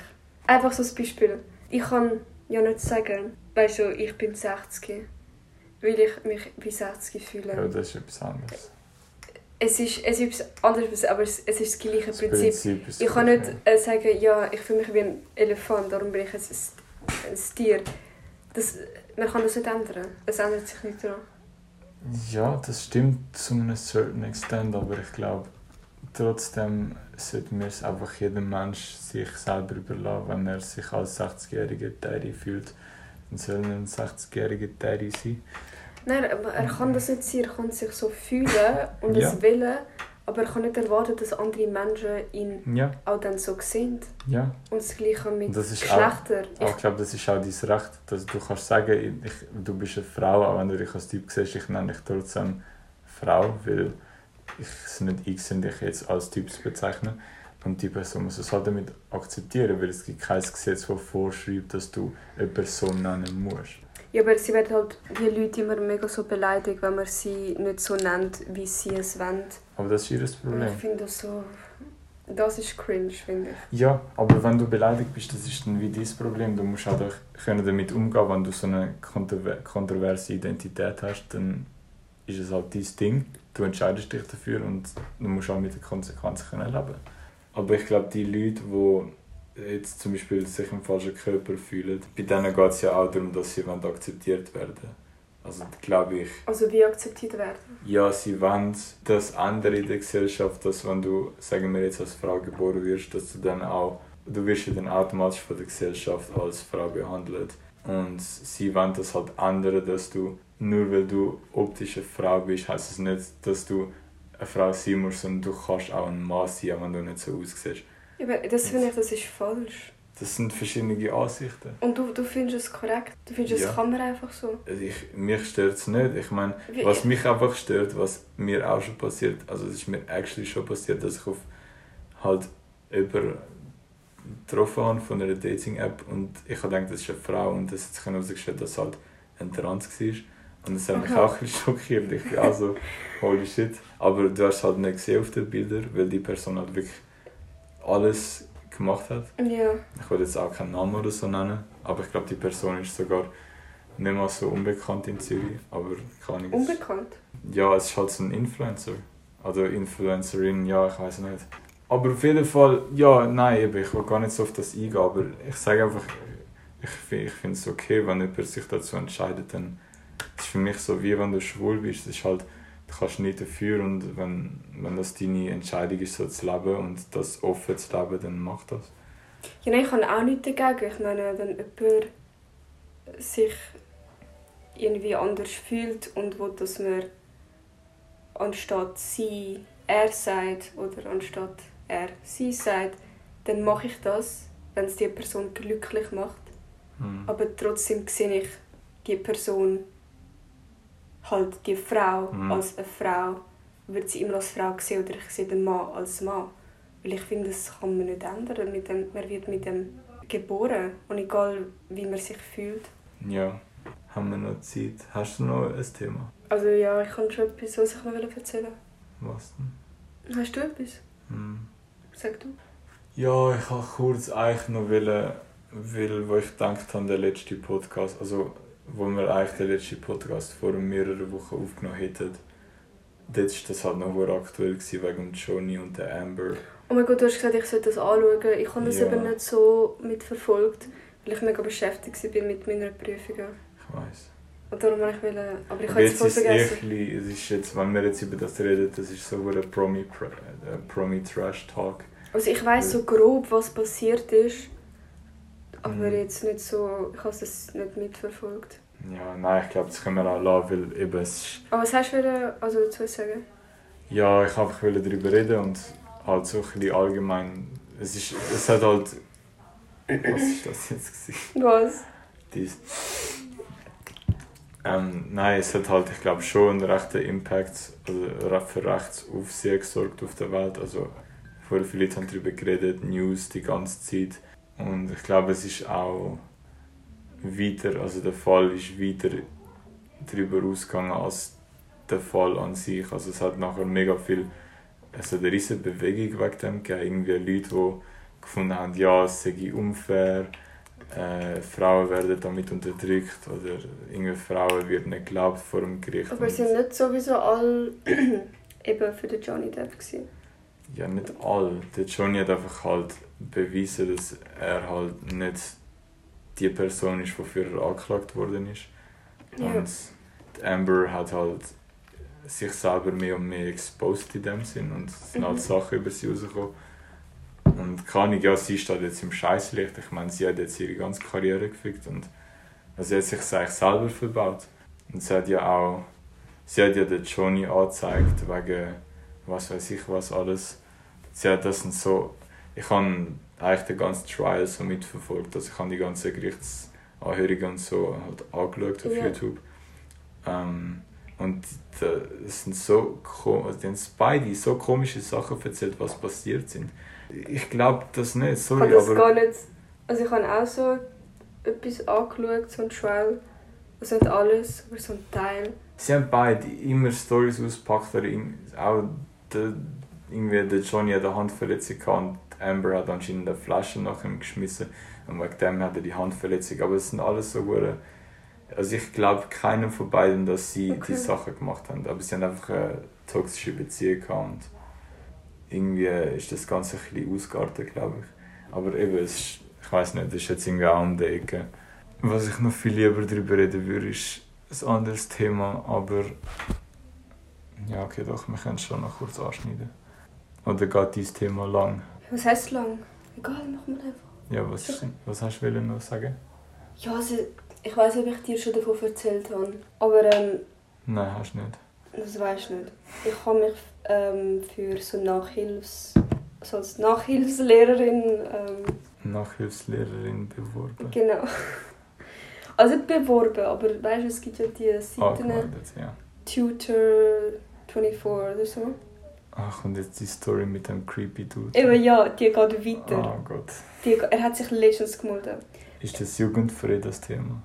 Einfach so ein Beispiel. Ich kann ja nicht sagen, weißt du, ich bin 60, weil ich mich wie 60 fühle.
Ja, das ist etwas anderes.
Es ist, es ist etwas anderes, aber es, es ist das gleiche
Das
Prinzip.
Prinzip
Ich kann nicht äh, sagen, ja, ich fühle mich wie ein Elefant, darum bin ich ein, ein Tier. Das, man kann das nicht ändern. Es ändert sich nicht daran.
Ja, das stimmt zu einem certain extent, aber ich glaube, trotzdem sollte wir es einfach jedem Mensch sich selber überlassen, wenn er sich als 60-jähriger Daddy fühlt, dann soll er ein 60-jähriger Daddy sein.
Nein, er kann das nicht sein. Er kann sich so fühlen und
Ja.
es wollen, aber er kann nicht erwarten, dass andere Menschen ihn
Ja,
auch dann so sehen.
ja.
Und das Gleiche mit
das ist
Geschlechtern.
Aber ich glaube, das ist auch dein Recht, dass du kannst sagen, ich, du bist eine Frau, auch wenn du dich als Typ siehst, ich nenne dich trotzdem Frau, weil ich es nicht eingesehen, dich jetzt als Typ zu bezeichnen. Und die Person muss es halt damit akzeptieren, weil es gibt kein Gesetz, das vorschreibt, dass du eine Person nennen musst.
Ja, aber sie werden halt die Leute immer mega so beleidigt, wenn man sie nicht so nennt, wie sie es wollen.
Aber das ist ihr
Und ich
Problem.
finde das so... Das ist cringe, finde ich.
Ja, aber wenn du beleidigt bist, das ist dann wie dein Problem. Du musst halt auch können damit umgehen, wenn du so eine kontrover kontroverse Identität hast, dann ist es halt dein Ding. Du entscheidest dich dafür und du musst auch mit den Konsequenzen können leben. Aber ich glaube, die Leute, die jetzt zum Beispiel sich im falschen Körper fühlen, bei denen geht es ja auch darum, dass sie akzeptiert werden Also glaube ich,
Also wie akzeptiert werden.
ja, sie wollen das andere in der Gesellschaft, dass wenn du, sagen wir jetzt als Frau geboren wirst, dass du dann auch, du wirst ja dann automatisch von der Gesellschaft als Frau behandelt. Und sie wollen das halt ändern, dass du, nur weil du optisch eine Frau bist, heißt es nicht, dass du eine Frau sein musst, sondern du kannst auch ein Mann sein, wenn du nicht so aussiehst.
Ja, aber das finde ich, das ist falsch.
Das sind verschiedene Ansichten.
Und du, du findest es korrekt? Du findest,
Ja.
es kann man einfach so?
Also ich, mich stört es nicht. Ich meine,
Wie-
Was mich einfach stört, was mir auch schon passiert, also es ist mir actually schon passiert, dass ich auf halt über getroffen habe von einer Dating-App und ich habe gedacht, das ist eine Frau und es hat sich herausgestellt, dass es halt ein Trans war. Und das hat mich
Aha.
auch ein bisschen schockiert. Ich bin also, holy shit. Aber du hast es halt nicht gesehen auf den Bildern, weil die Person halt wirklich alles gemacht hat.
Ja.
Ich will jetzt auch keinen Namen oder so nennen, aber ich glaube, die Person ist sogar nicht mal so unbekannt in Zürich, aber kann ich
Unbekannt?
Ja, es ist halt so ein Influencer. Oder Influencerin, ja, ich weiß nicht. Aber auf jeden Fall, ja, nein, eben, ich will gar nicht so auf das eingehen, aber ich sage einfach, ich, ich finde es okay, wenn jemand sich dazu entscheidet, dann das ist für mich so, wie wenn du schwul bist, das ist halt, du kannst nicht dafür und wenn, wenn das deine Entscheidung ist, so zu leben und das offen zu leben, dann mach das.
Ja, nein, ich habe auch nichts dagegen. Ich meine, wenn jemand sich irgendwie anders fühlt und will, dass man anstatt sie er sagt oder anstatt er sie sagt, dann mache ich das, wenn es die Person glücklich macht.
Hm.
Aber trotzdem sehe ich die Person, halt die Frau
Mhm.
als eine Frau, wird sie immer als Frau sehen oder ich sehe den Mann als Mann. Weil ich finde, das kann man nicht ändern. Mit dem, man wird mit dem geboren und egal wie man sich fühlt.
Ja, haben wir noch Zeit? Hast du noch ein Thema?
Also ja, ich kann schon etwas, was ich noch erzählen
Was denn?
Hast du etwas?
Hm.
Sag du.
Ja, ich wollte kurz eigentlich noch, wollen, weil wo ich gedacht habe, der letzte Podcast, also wo wir eigentlich den letzten Podcast vor mehreren Wochen aufgenommen hätten, dort war das halt noch aktuell gewesen, wegen Johnny und der Amber.
Oh mein Gott, du hast gesagt, ich sollte das anschauen. Ich habe das
Ja.
eben nicht so mitverfolgt, weil ich mega beschäftigt war mit meiner Prüfungen.
Ich weiß.
Und darum wollte ich wollen, aber ich habe jetzt voll vergessen.
echt, es ist jetzt, wenn wir jetzt über das reden, das ist so ein Promi, äh, Promi Trash Talk.
Also ich weiß so grob, was passiert ist, aber
Mhm.
jetzt nicht so, ich habe das nicht mitverfolgt.
Ja, nein, ich glaube, das können wir auch lassen, weil eben es ist,
Aber was hast du wieder, also dazu sagen?
Ja, ich wollte einfach darüber reden und halt so ein bisschen allgemein. Es, ist, es hat halt. Was ist das jetzt? Gewesen?
Was?
Dies. Ähm, nein, es hat halt, ich glaube, schon einen rechten Impact also für Rechtsaufsehen gesorgt auf der Welt. Also, vorher viele Leute haben darüber geredet, News die ganze Zeit. Und ich glaube, es ist auch weiter, also der Fall ist weiter darüber ausgegangen als der Fall an sich. Also es hat nachher mega viel, hat eine riesige Bewegung wegen dem gegeben. Irgendwie Leute, die gefunden haben, ja, es sei unfair, äh, Frauen werden damit unterdrückt oder irgendwie Frauen werden nicht geglaubt vor dem Gericht.
Aber sind nicht sowieso alle eben für den Johnny Depp gewesen?
Ja, nicht alle. Der Johnny hat einfach halt bewiesen, dass er halt nicht die Person ist, wofür er angeklagt worden ist.
Ja.
Und Amber hat halt sich selber mehr und mehr exposed in dem Sinn und es sind halt
Mhm.
Sachen über sie rausgekommen. Und kann ich, ja, sie steht jetzt im Scheißlicht. Ich meine, sie hat jetzt ihre ganze Karriere gefickt und also sie hat sich eigentlich selber verbaut. Und sie hat ja auch, sie hat ja den Johnny angezeigt wegen was weiß ich was alles. Sie hat das und so, ich habe eigentlich den ganzen Trial so mitverfolgt, also ich habe die ganzen Gerichtsanhörungen und so halt angeschaut auf
Ja.
YouTube. Ähm, und es sind so also haben beide so komische Sachen erzählt, was passiert sind. Ich glaube das nicht,
Ich
sorry,
das
aber
gar nicht. Also ich habe auch so etwas angeschaut, so ein Trial. Also nicht alles, aber so ein Teil.
sie haben beide immer Stories ausgepackt, oder auch der, irgendwie der Johnny hat eine Handverletzung und Amber hat anscheinend eine Flasche nach ihm geschmissen und wegen dem hat er die Handverletzung. Aber es sind alles so gute. Also ich glaube keinem von beiden, dass sie
Okay.
die Sachen gemacht haben, aber sie haben einfach eine toxische Beziehung gehabt und irgendwie ist das Ganze ein bisschen ausgeartet, glaube ich. Aber eben, es ist, ich weiß nicht, das ist jetzt irgendwie auch um die Ecke. Was ich noch viel lieber darüber reden würde, ist ein anderes Thema, aber ja, okay, doch, wir können es schon noch kurz anschneiden. Oder geht dieses Thema lang?
Was heißt lang? Egal, machen wir einfach.
Ja, was, was hast du noch sagen?
Ja, also, ich weiß nicht, ob ich dir schon davon erzählt habe. Aber ähm,
Nein, hast du nicht.
das weiß ich nicht. Ich habe mich ähm, für so Nachhilfs... Also als Nachhilfslehrerin... Ähm,
Nachhilfslehrerin beworben.
genau. Also nicht beworben, aber weißt du, es gibt ja die Seiten...
Angemeldet, ja.
Tutor24 oder so.
Ach, und jetzt die Story mit dem creepy Dude.
Eben ja, die geht weiter.
Oh Gott.
Die, er hat sich letztens gemeldet.
Ist das jugendfrei, das Thema?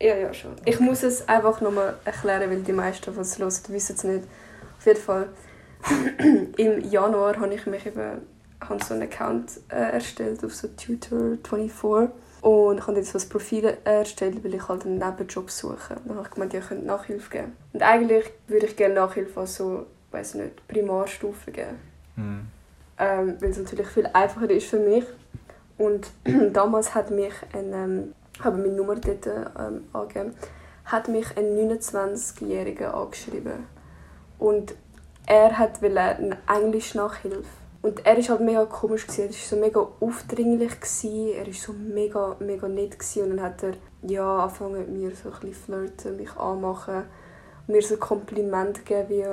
Ja, ja, schon. Ich muss es einfach nochmal erklären, weil die meisten, die es hören, wissen es nicht. Auf jeden Fall. Im Januar habe ich mich eben habe so einen Account äh, erstellt auf so Tutor24 und ich habe jetzt so ein Profil erstellt, weil ich halt einen Nebenjob suche. Dann habe ich gemeint, ja, ich könnte Nachhilfe geben. Und eigentlich würde ich gerne Nachhilfe an so, weiß nicht, Primarstufe geben.
Hm.
ähm, weil es natürlich viel einfacher ist für mich. Und damals hat mich ein, ähm, habe meine Nummer dort ähm, angegeben, hat mich ein 29-Jähriger angeschrieben. Und er hat eine Englisch-Nachhilfe. Und er war halt mega komisch, gewesen. er war so mega aufdringlich, gewesen. er war so mega, mega nett. Gewesen. Und dann hat er ja, angefangen mit mir so ein bisschen flirten, mich anmachen, mir so Komplimente geben wie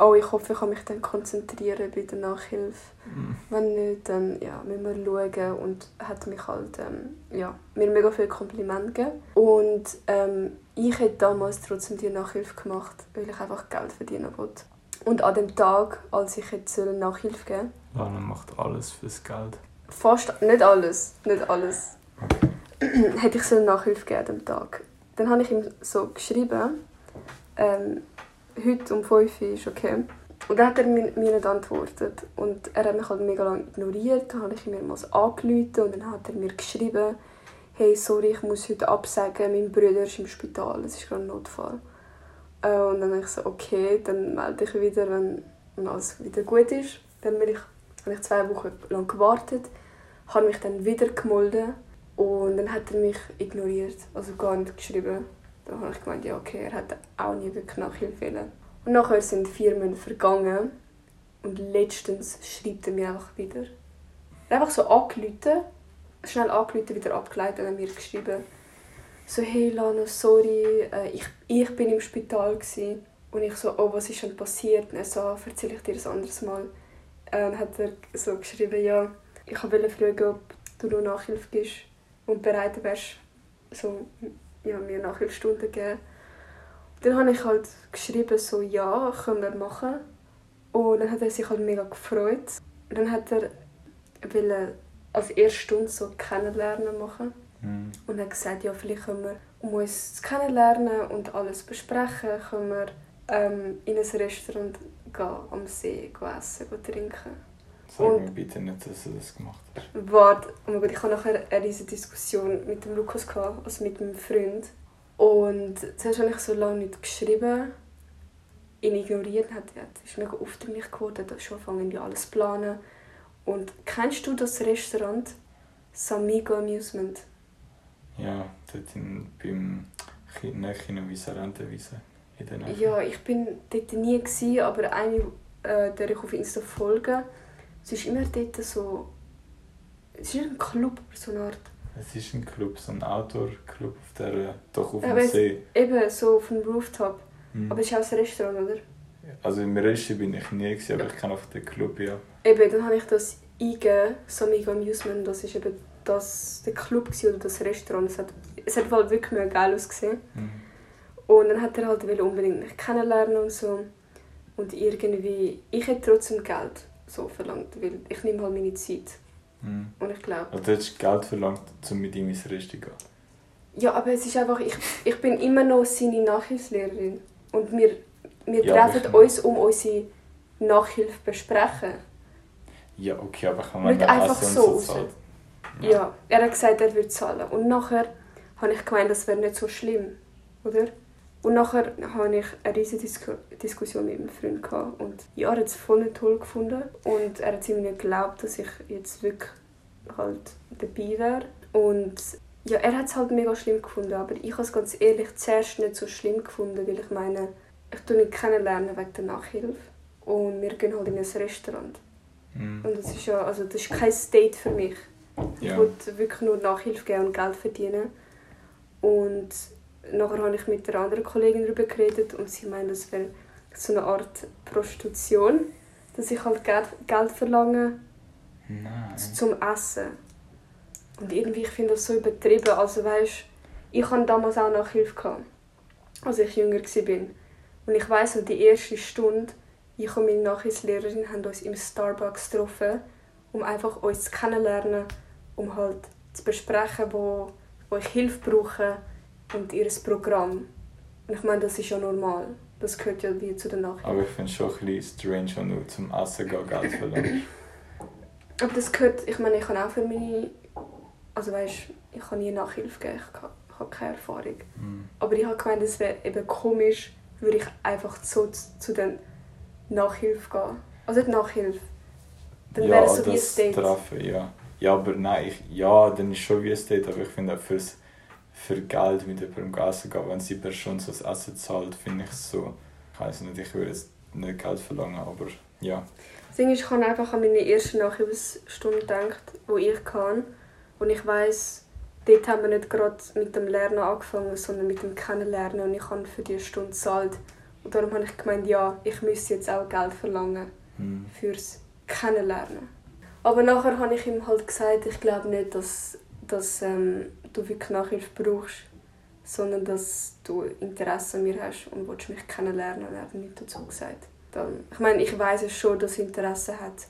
«Oh, ich hoffe, ich kann mich dann konzentrieren bei der Nachhilfe.
Hm.
Wenn nicht, dann ja, müssen wir schauen. Und hat mich halt, ähm, ja, mir mega viele Komplimente gegeben. Und ähm, ich hätte damals trotzdem die Nachhilfe gemacht, weil ich einfach Geld verdienen wollte. Und an dem Tag, als ich jetzt Nachhilfe geben
Lana macht alles fürs Geld.
fast, nicht alles, nicht alles,
Okay.
hätte ich so Nachhilfe gegeben an dem Tag. Dann habe ich ihm so geschrieben, ähm, heute um 5 Uhr ist okay. Und dann hat er mir, nicht antwortet. Und er hat mich halt mega lange ignoriert. Dann habe ich ihm mehrmals angerufen und dann hat er mir geschrieben, hey, sorry, ich muss heute absagen, mein Bruder ist im Spital, es ist gerade ein Notfall. Äh, und dann habe ich so, okay, dann melde ich wieder, wenn, wenn alles wieder gut ist. Dann bin ich, habe ich zwei Wochen lang gewartet, habe mich dann wieder gemeldet und dann hat er mich ignoriert, also gar nicht geschrieben. Dann habe ich gemeint, ja okay, er hat auch nie wirklich Nachhilfe wollen. Und nachher sind vier Monate vergangen und letztens schreibt er mir einfach wieder. Er hat einfach so angerufen, schnell angerufen, wieder abgeleitet und mir geschrieben, so «Hey Lana, sorry, äh, ich, ich bin im Spital gewesen. Und ich so «Oh, was ist denn passiert?» Und er so «Erzähle ich dir das anderes Mal.» ähm, hat er so geschrieben «Ja, ich wollte fragen, ob du noch Nachhilfe gibst und bereit wärst, so, ja, mir Nachhilfestunden zu geben.» Dann habe ich halt geschrieben so «Ja, können wir machen.» Und dann hat er sich halt mega gefreut. Und dann hat er wollte als erste Stunde so kennenlernen machen.
Mhm.
Und hat gesagt, ja, vielleicht können wir, um uns zu kennenlernen und alles besprechen, können wir ähm, in ein Restaurant gehen, am See gehen essen, gehen trinken.
Sag
Und-
mir bitte nicht, dass du das gemacht hast.
Warte, oh mein Gott, ich hatte nachher eine riesige Diskussion mit dem Lukas, gehabt, also mit meinem Freund. Und zuerst habe ich so lange nicht geschrieben, ihn ignoriert, hat, er ist mega aufdringlich geworden, hat schon angefangen, alles zu planen. Und kennst du das Restaurant Samigo Amusement?
Ja, dort in, beim Ki- Kino Visarentenwiese in der Nähe.
Ja, ich bin dort nie, gewesen, aber eine, äh, der ich auf Insta folge, sie ist immer dort so... Es ist ein Club, so eine Art.
Es ist ein Club, so ein Outdoor-Club auf der, doch auf
Aber
dem
es-
See.
Eben so auf dem Rooftop.
Mhm.
Aber es ist auch ein Restaurant, oder?
Also im Rest bin ich nie, gewesen, aber ich kenne einfach den Club, ja.
Eben, dann habe ich das eingegeben, Samigo Amusement, das ist eben das, der Club oder das Restaurant. Es hat, es hat halt wirklich mega geil ausgesehen.
Mhm.
Und dann hat er halt unbedingt mich kennenlernen und so. Und irgendwie, ich hätte trotzdem Geld so verlangt, weil ich nehme halt meine Zeit.
Mhm.
Und ich glaube...
Also du hättest Geld verlangt, um mit ihm ins Rest zu gehen.
Ja, aber es ist einfach, ich, ich bin immer noch seine Nachhilfslehrerin. Und wir, wir
Ja,
treffen uns, um unsere Nachhilfe zu besprechen.
Ja, okay, aber ich meine,
Nicht einfach so raus.
zahlt.
Ja. er hat gesagt, er würde zahlen. Und nachher habe ich gemeint, das wäre nicht so schlimm, oder? Und nachher habe ich eine riesige Disku Diskussion mit meinem Freund gehabt. Und ja, er hat es voll nicht toll gefunden. Und er hat ihm nicht geglaubt, dass ich jetzt wirklich halt dabei wäre. Und ja, er hat es halt mega schlimm gefunden. Aber ich habe es ganz ehrlich zuerst nicht so schlimm gefunden, weil ich meine, ich tue ihn kennenlernen wegen der Nachhilfe. Und wir gehen halt in ein Restaurant.
Mhm.
Und das ist ja, also das ist kein Date für mich. Ich
Ja.
wollte wirklich nur Nachhilfe geben und Geld verdienen. Und nachher habe ich mit einer anderen Kollegin darüber geredet und sie meinte, das wäre so eine Art Prostitution, dass ich halt Geld, Geld verlange
Nein.
zum Essen. Und irgendwie, ich finde das so übertrieben. Also weißt, ich hatte damals auch Nachhilfe, gehabt, als ich jünger war. Und ich weiss noch, die erste Stunde, ich und meine Nachhilfslehrerin haben uns im Starbucks getroffen, um einfach uns zu kennenlernen, um halt zu besprechen, wo, wo ich Hilfe brauche und ihr Programm. Und ich meine, das ist ja normal. Das gehört ja wie zu der Nachhilfe.
Aber ich finde es schon ein bisschen strange, wenn du zum Essen gehen Geld verlangst.
Aber das gehört, ich meine, ich habe auch für meine, also weißt, ich habe nie Nachhilfe gegeben, ich habe, keine Erfahrung.
Mhm.
Aber ich habe gemeint, es wäre eben komisch, würde ich einfach so zu, zu den Nachhilfe gehen. Also nicht Nachhilfe. Dann wäre es so wie ein Date.
Treffen, ja. Ja, aber nein, ich, ja, dann ist schon wie ein Date, aber ich finde auch fürs, für Geld mit jemandem essen gehen, wenn die Person so das Essen zahlt, finde ich es so, ich weiß nicht, ich würde jetzt nicht Geld verlangen, aber ja.
Das Ding ist, ich habe einfach an meine erste Nachhilfestunde gedacht, wo ich kann. Und ich weiss, dort haben wir nicht gerade mit dem Lernen angefangen, sondern mit dem Kennenlernen. Und ich habe für diese Stunde gezahlt. Und darum habe ich gemeint, ja, ich müsste jetzt auch Geld verlangen.
Hm.
fürs Kennenlernen. Aber nachher habe ich ihm halt gesagt, ich glaube nicht, dass, dass ähm, du wirklich Nachhilfe brauchst, sondern dass du Interesse an mir hast und willst mich kennenlernen. Er hat nichts dazu gesagt. Dann, ich meine, ich weiß es schon, dass er Interesse hat,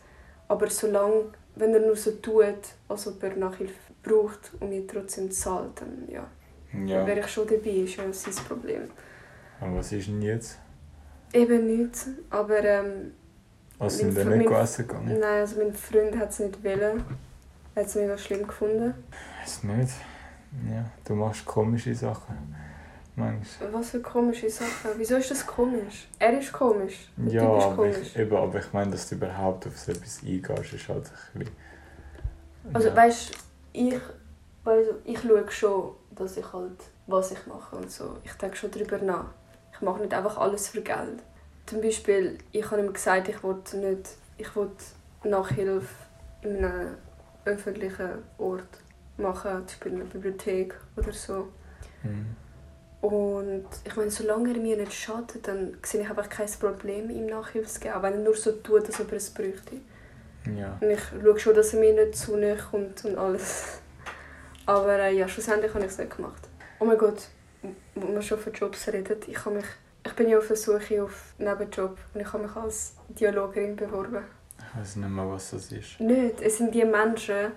aber solange, wenn er nur so tut, als ob er Nachhilfe braucht und mir trotzdem zahlt, dann ja, dann
Ja,
wäre ich schon dabei, ist ja sein Problem.
und was ist denn jetzt?
Eben nicht, aber ähm,
Was sind denn nicht essen gegangen?
Nein, also mein Freund hat es nicht wollen. Er hat es mega schlimm gefunden.
Weiß nicht. Ja, du machst komische Sachen. Manchmal.
Was für komische Sachen. Wieso ist das komisch? Er ist komisch. Der
Ja,
Typ ist
aber
komisch.
ich, eben, aber ich meine, dass du überhaupt auf so etwas eingehst, ist halt ein bisschen...
Also
ja.
weißt ich, weißt, ich schaue schon, dass ich halt, was ich mache und so. Ich denke schon darüber nach. Ich mache nicht einfach alles für Geld. Zum Beispiel, ich habe ihm gesagt, ich will nicht, ich will Nachhilfe in einem öffentlichen Ort machen, zum Beispiel in einer Bibliothek oder so.
Mhm.
Und ich meine, solange er mir nicht schadet, dann sehe ich einfach kein Problem, ihm Nachhilfe zu geben. Auch wenn er nur so tut, als ob er es bräuchte.
Ja.
Und ich schaue schon, dass er mir nicht zu nahe kommt und alles. Aber äh, ja, schlussendlich habe ich es nicht gemacht. Oh mein Gott, wo wir schon von Jobs reden, ich, habe mich, ich bin ja auf der Suche auf einen Nebenjob und ich habe mich als Dialogerin beworben.
Ich weiß nicht mehr, was das ist.
Nicht, es sind die Menschen,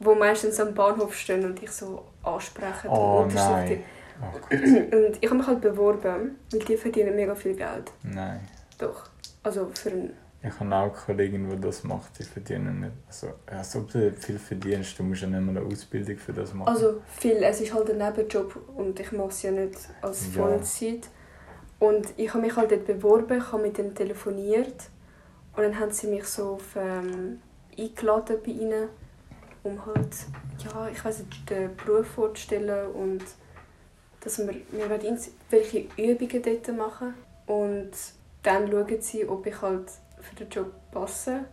die meistens am Bahnhof stehen und dich so ansprechen.
Oh
und
nein. Oh.
Und ich habe mich halt beworben, weil die verdienen mega viel Geld.
Nein.
Doch. Also für einen...
Ich habe auch eine Kollegin, die das macht, die verdienen nicht. Also, als ob du viel verdienst, du musst ja nicht mal eine Ausbildung für das machen.
Also viel, es ist halt ein Nebenjob und ich mache es ja nicht als
Ja.
Vollzeit. Und ich habe mich halt dort beworben, ich habe mit denen telefoniert und dann haben sie mich so auf, ähm, eingeladen bei ihnen, um halt, ja, ich weiß nicht, den Beruf vorzustellen und dass wir, wir ins- welche Übungen dort machen und dann schauen sie, ob ich halt für den Job passe.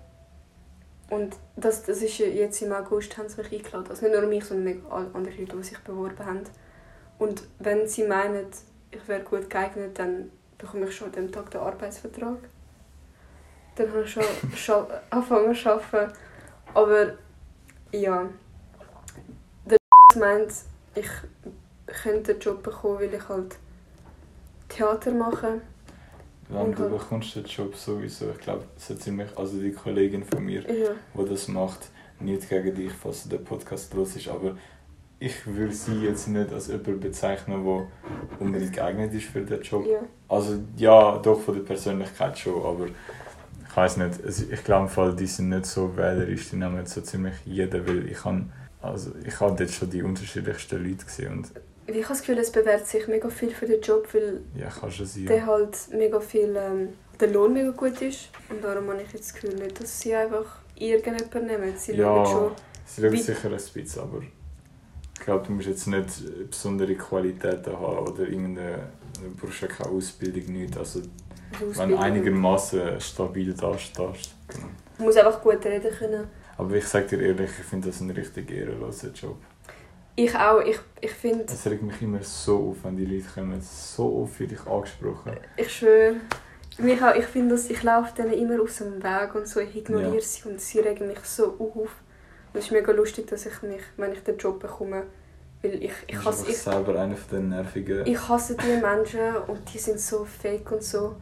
Und das, das ist jetzt im August haben sie mich eingeladen. Also nicht nur mich, sondern alle andere Leute, die sich beworben haben. Und wenn sie meinen, ich wäre gut geeignet, dann bekomme ich schon an dem Tag den Arbeitsvertrag. Dann habe ich schon angefangen zu arbeiten. Aber ja, der meint, ich könnte den Job bekommen, weil ich halt Theater mache. Und
du
halt-
bekommst den Job sowieso, ich glaube, hat ziemlich, also die Kollegin von mir,
Ja.
die das macht, nicht gegen dich, falls du den Podcast los ist, aber ich würde sie jetzt nicht als jemand bezeichnen, der unbedingt geeignet ist für den Job.
ja.
Also ja, doch von der Persönlichkeit schon, aber weiß nicht. Ich glaube, im Fall, die sind nicht so wählerisch, die nehmen so ziemlich jeden, weil ich habe also ich habe dort schon die unterschiedlichsten Leute gesehen und
Ich habe das Gefühl, es bewährt sich mega viel für den Job, weil
ja, sein.
der halt mega viel, ähm, der Lohn mega gut ist. Und darum habe ich jetzt das Gefühl nicht, dass sie einfach irgendjemanden nehmen. Sie
Ja,
schauen schon.
sie schauen sicher ein bisschen, aber ich glaube, du musst jetzt nicht besondere Qualitäten haben oder irgendeine, du brauchst ja keine Ausbildung, nicht. Also wenn
Ausbildung.
einigermaßen stabil dastehst. Genau.
Du musst einfach gut reden können.
Aber ich sage dir ehrlich, ich finde das ein richtig ehrenloser Job.
Ich auch. Ich, ich finde,
Es regt mich immer so auf, wenn die Leute kommen, so oft für dich angesprochen.
ich schwöre, mich auch, ich finde, dass ich laufe denen immer aus dem Weg und so, ich ignoriere
Ja.
sie und sie regen mich so auf. Und es ist mega lustig, dass ich mich, wenn ich den Job bekomme, weil ich, ich hasse, ich,
selber einer von den nervigen.
ich hasse die Menschen und die sind so fake und so.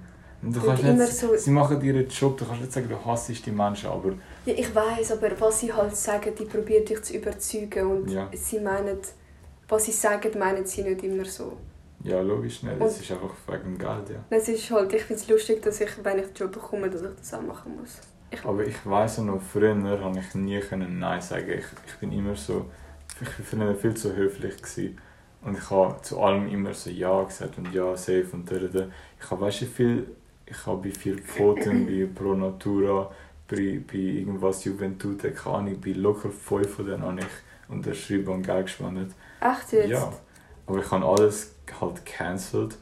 Und du
und
kannst nicht,
so-
sie machen ihren Job, du kannst nicht sagen, du hasst die Menschen, aber
Ja, ich weiß, aber was sie halt sagen, die probieren dich zu überzeugen und
Ja.
sie meinen, was sie sagen, meinen sie nicht immer so.
ja, logisch nicht.
Und-
Es ist einfach wegen Geld, ja.
Es ist halt, ich finde es lustig, dass ich, wenn ich den Job bekomme, dass ich das auch machen muss. Ich,
Aber ich weiss noch, früher habe ich nie können Nein sagen. Ich, ich bin immer so, ich früher viel zu höflich gewesen. Und ich habe zu allem immer so Ja gesagt und Ja, safe und da, da. Ich habe, weißt du, viel, ich habe bei vielen Quoten, bei Pro Natura, bei, bei irgendwas Juventude, keine Ahnung, bei locker fünf von denen habe ich unterschrieben und Geld gespendet.
echt jetzt?
Ja, aber ich habe alles halt cancelled.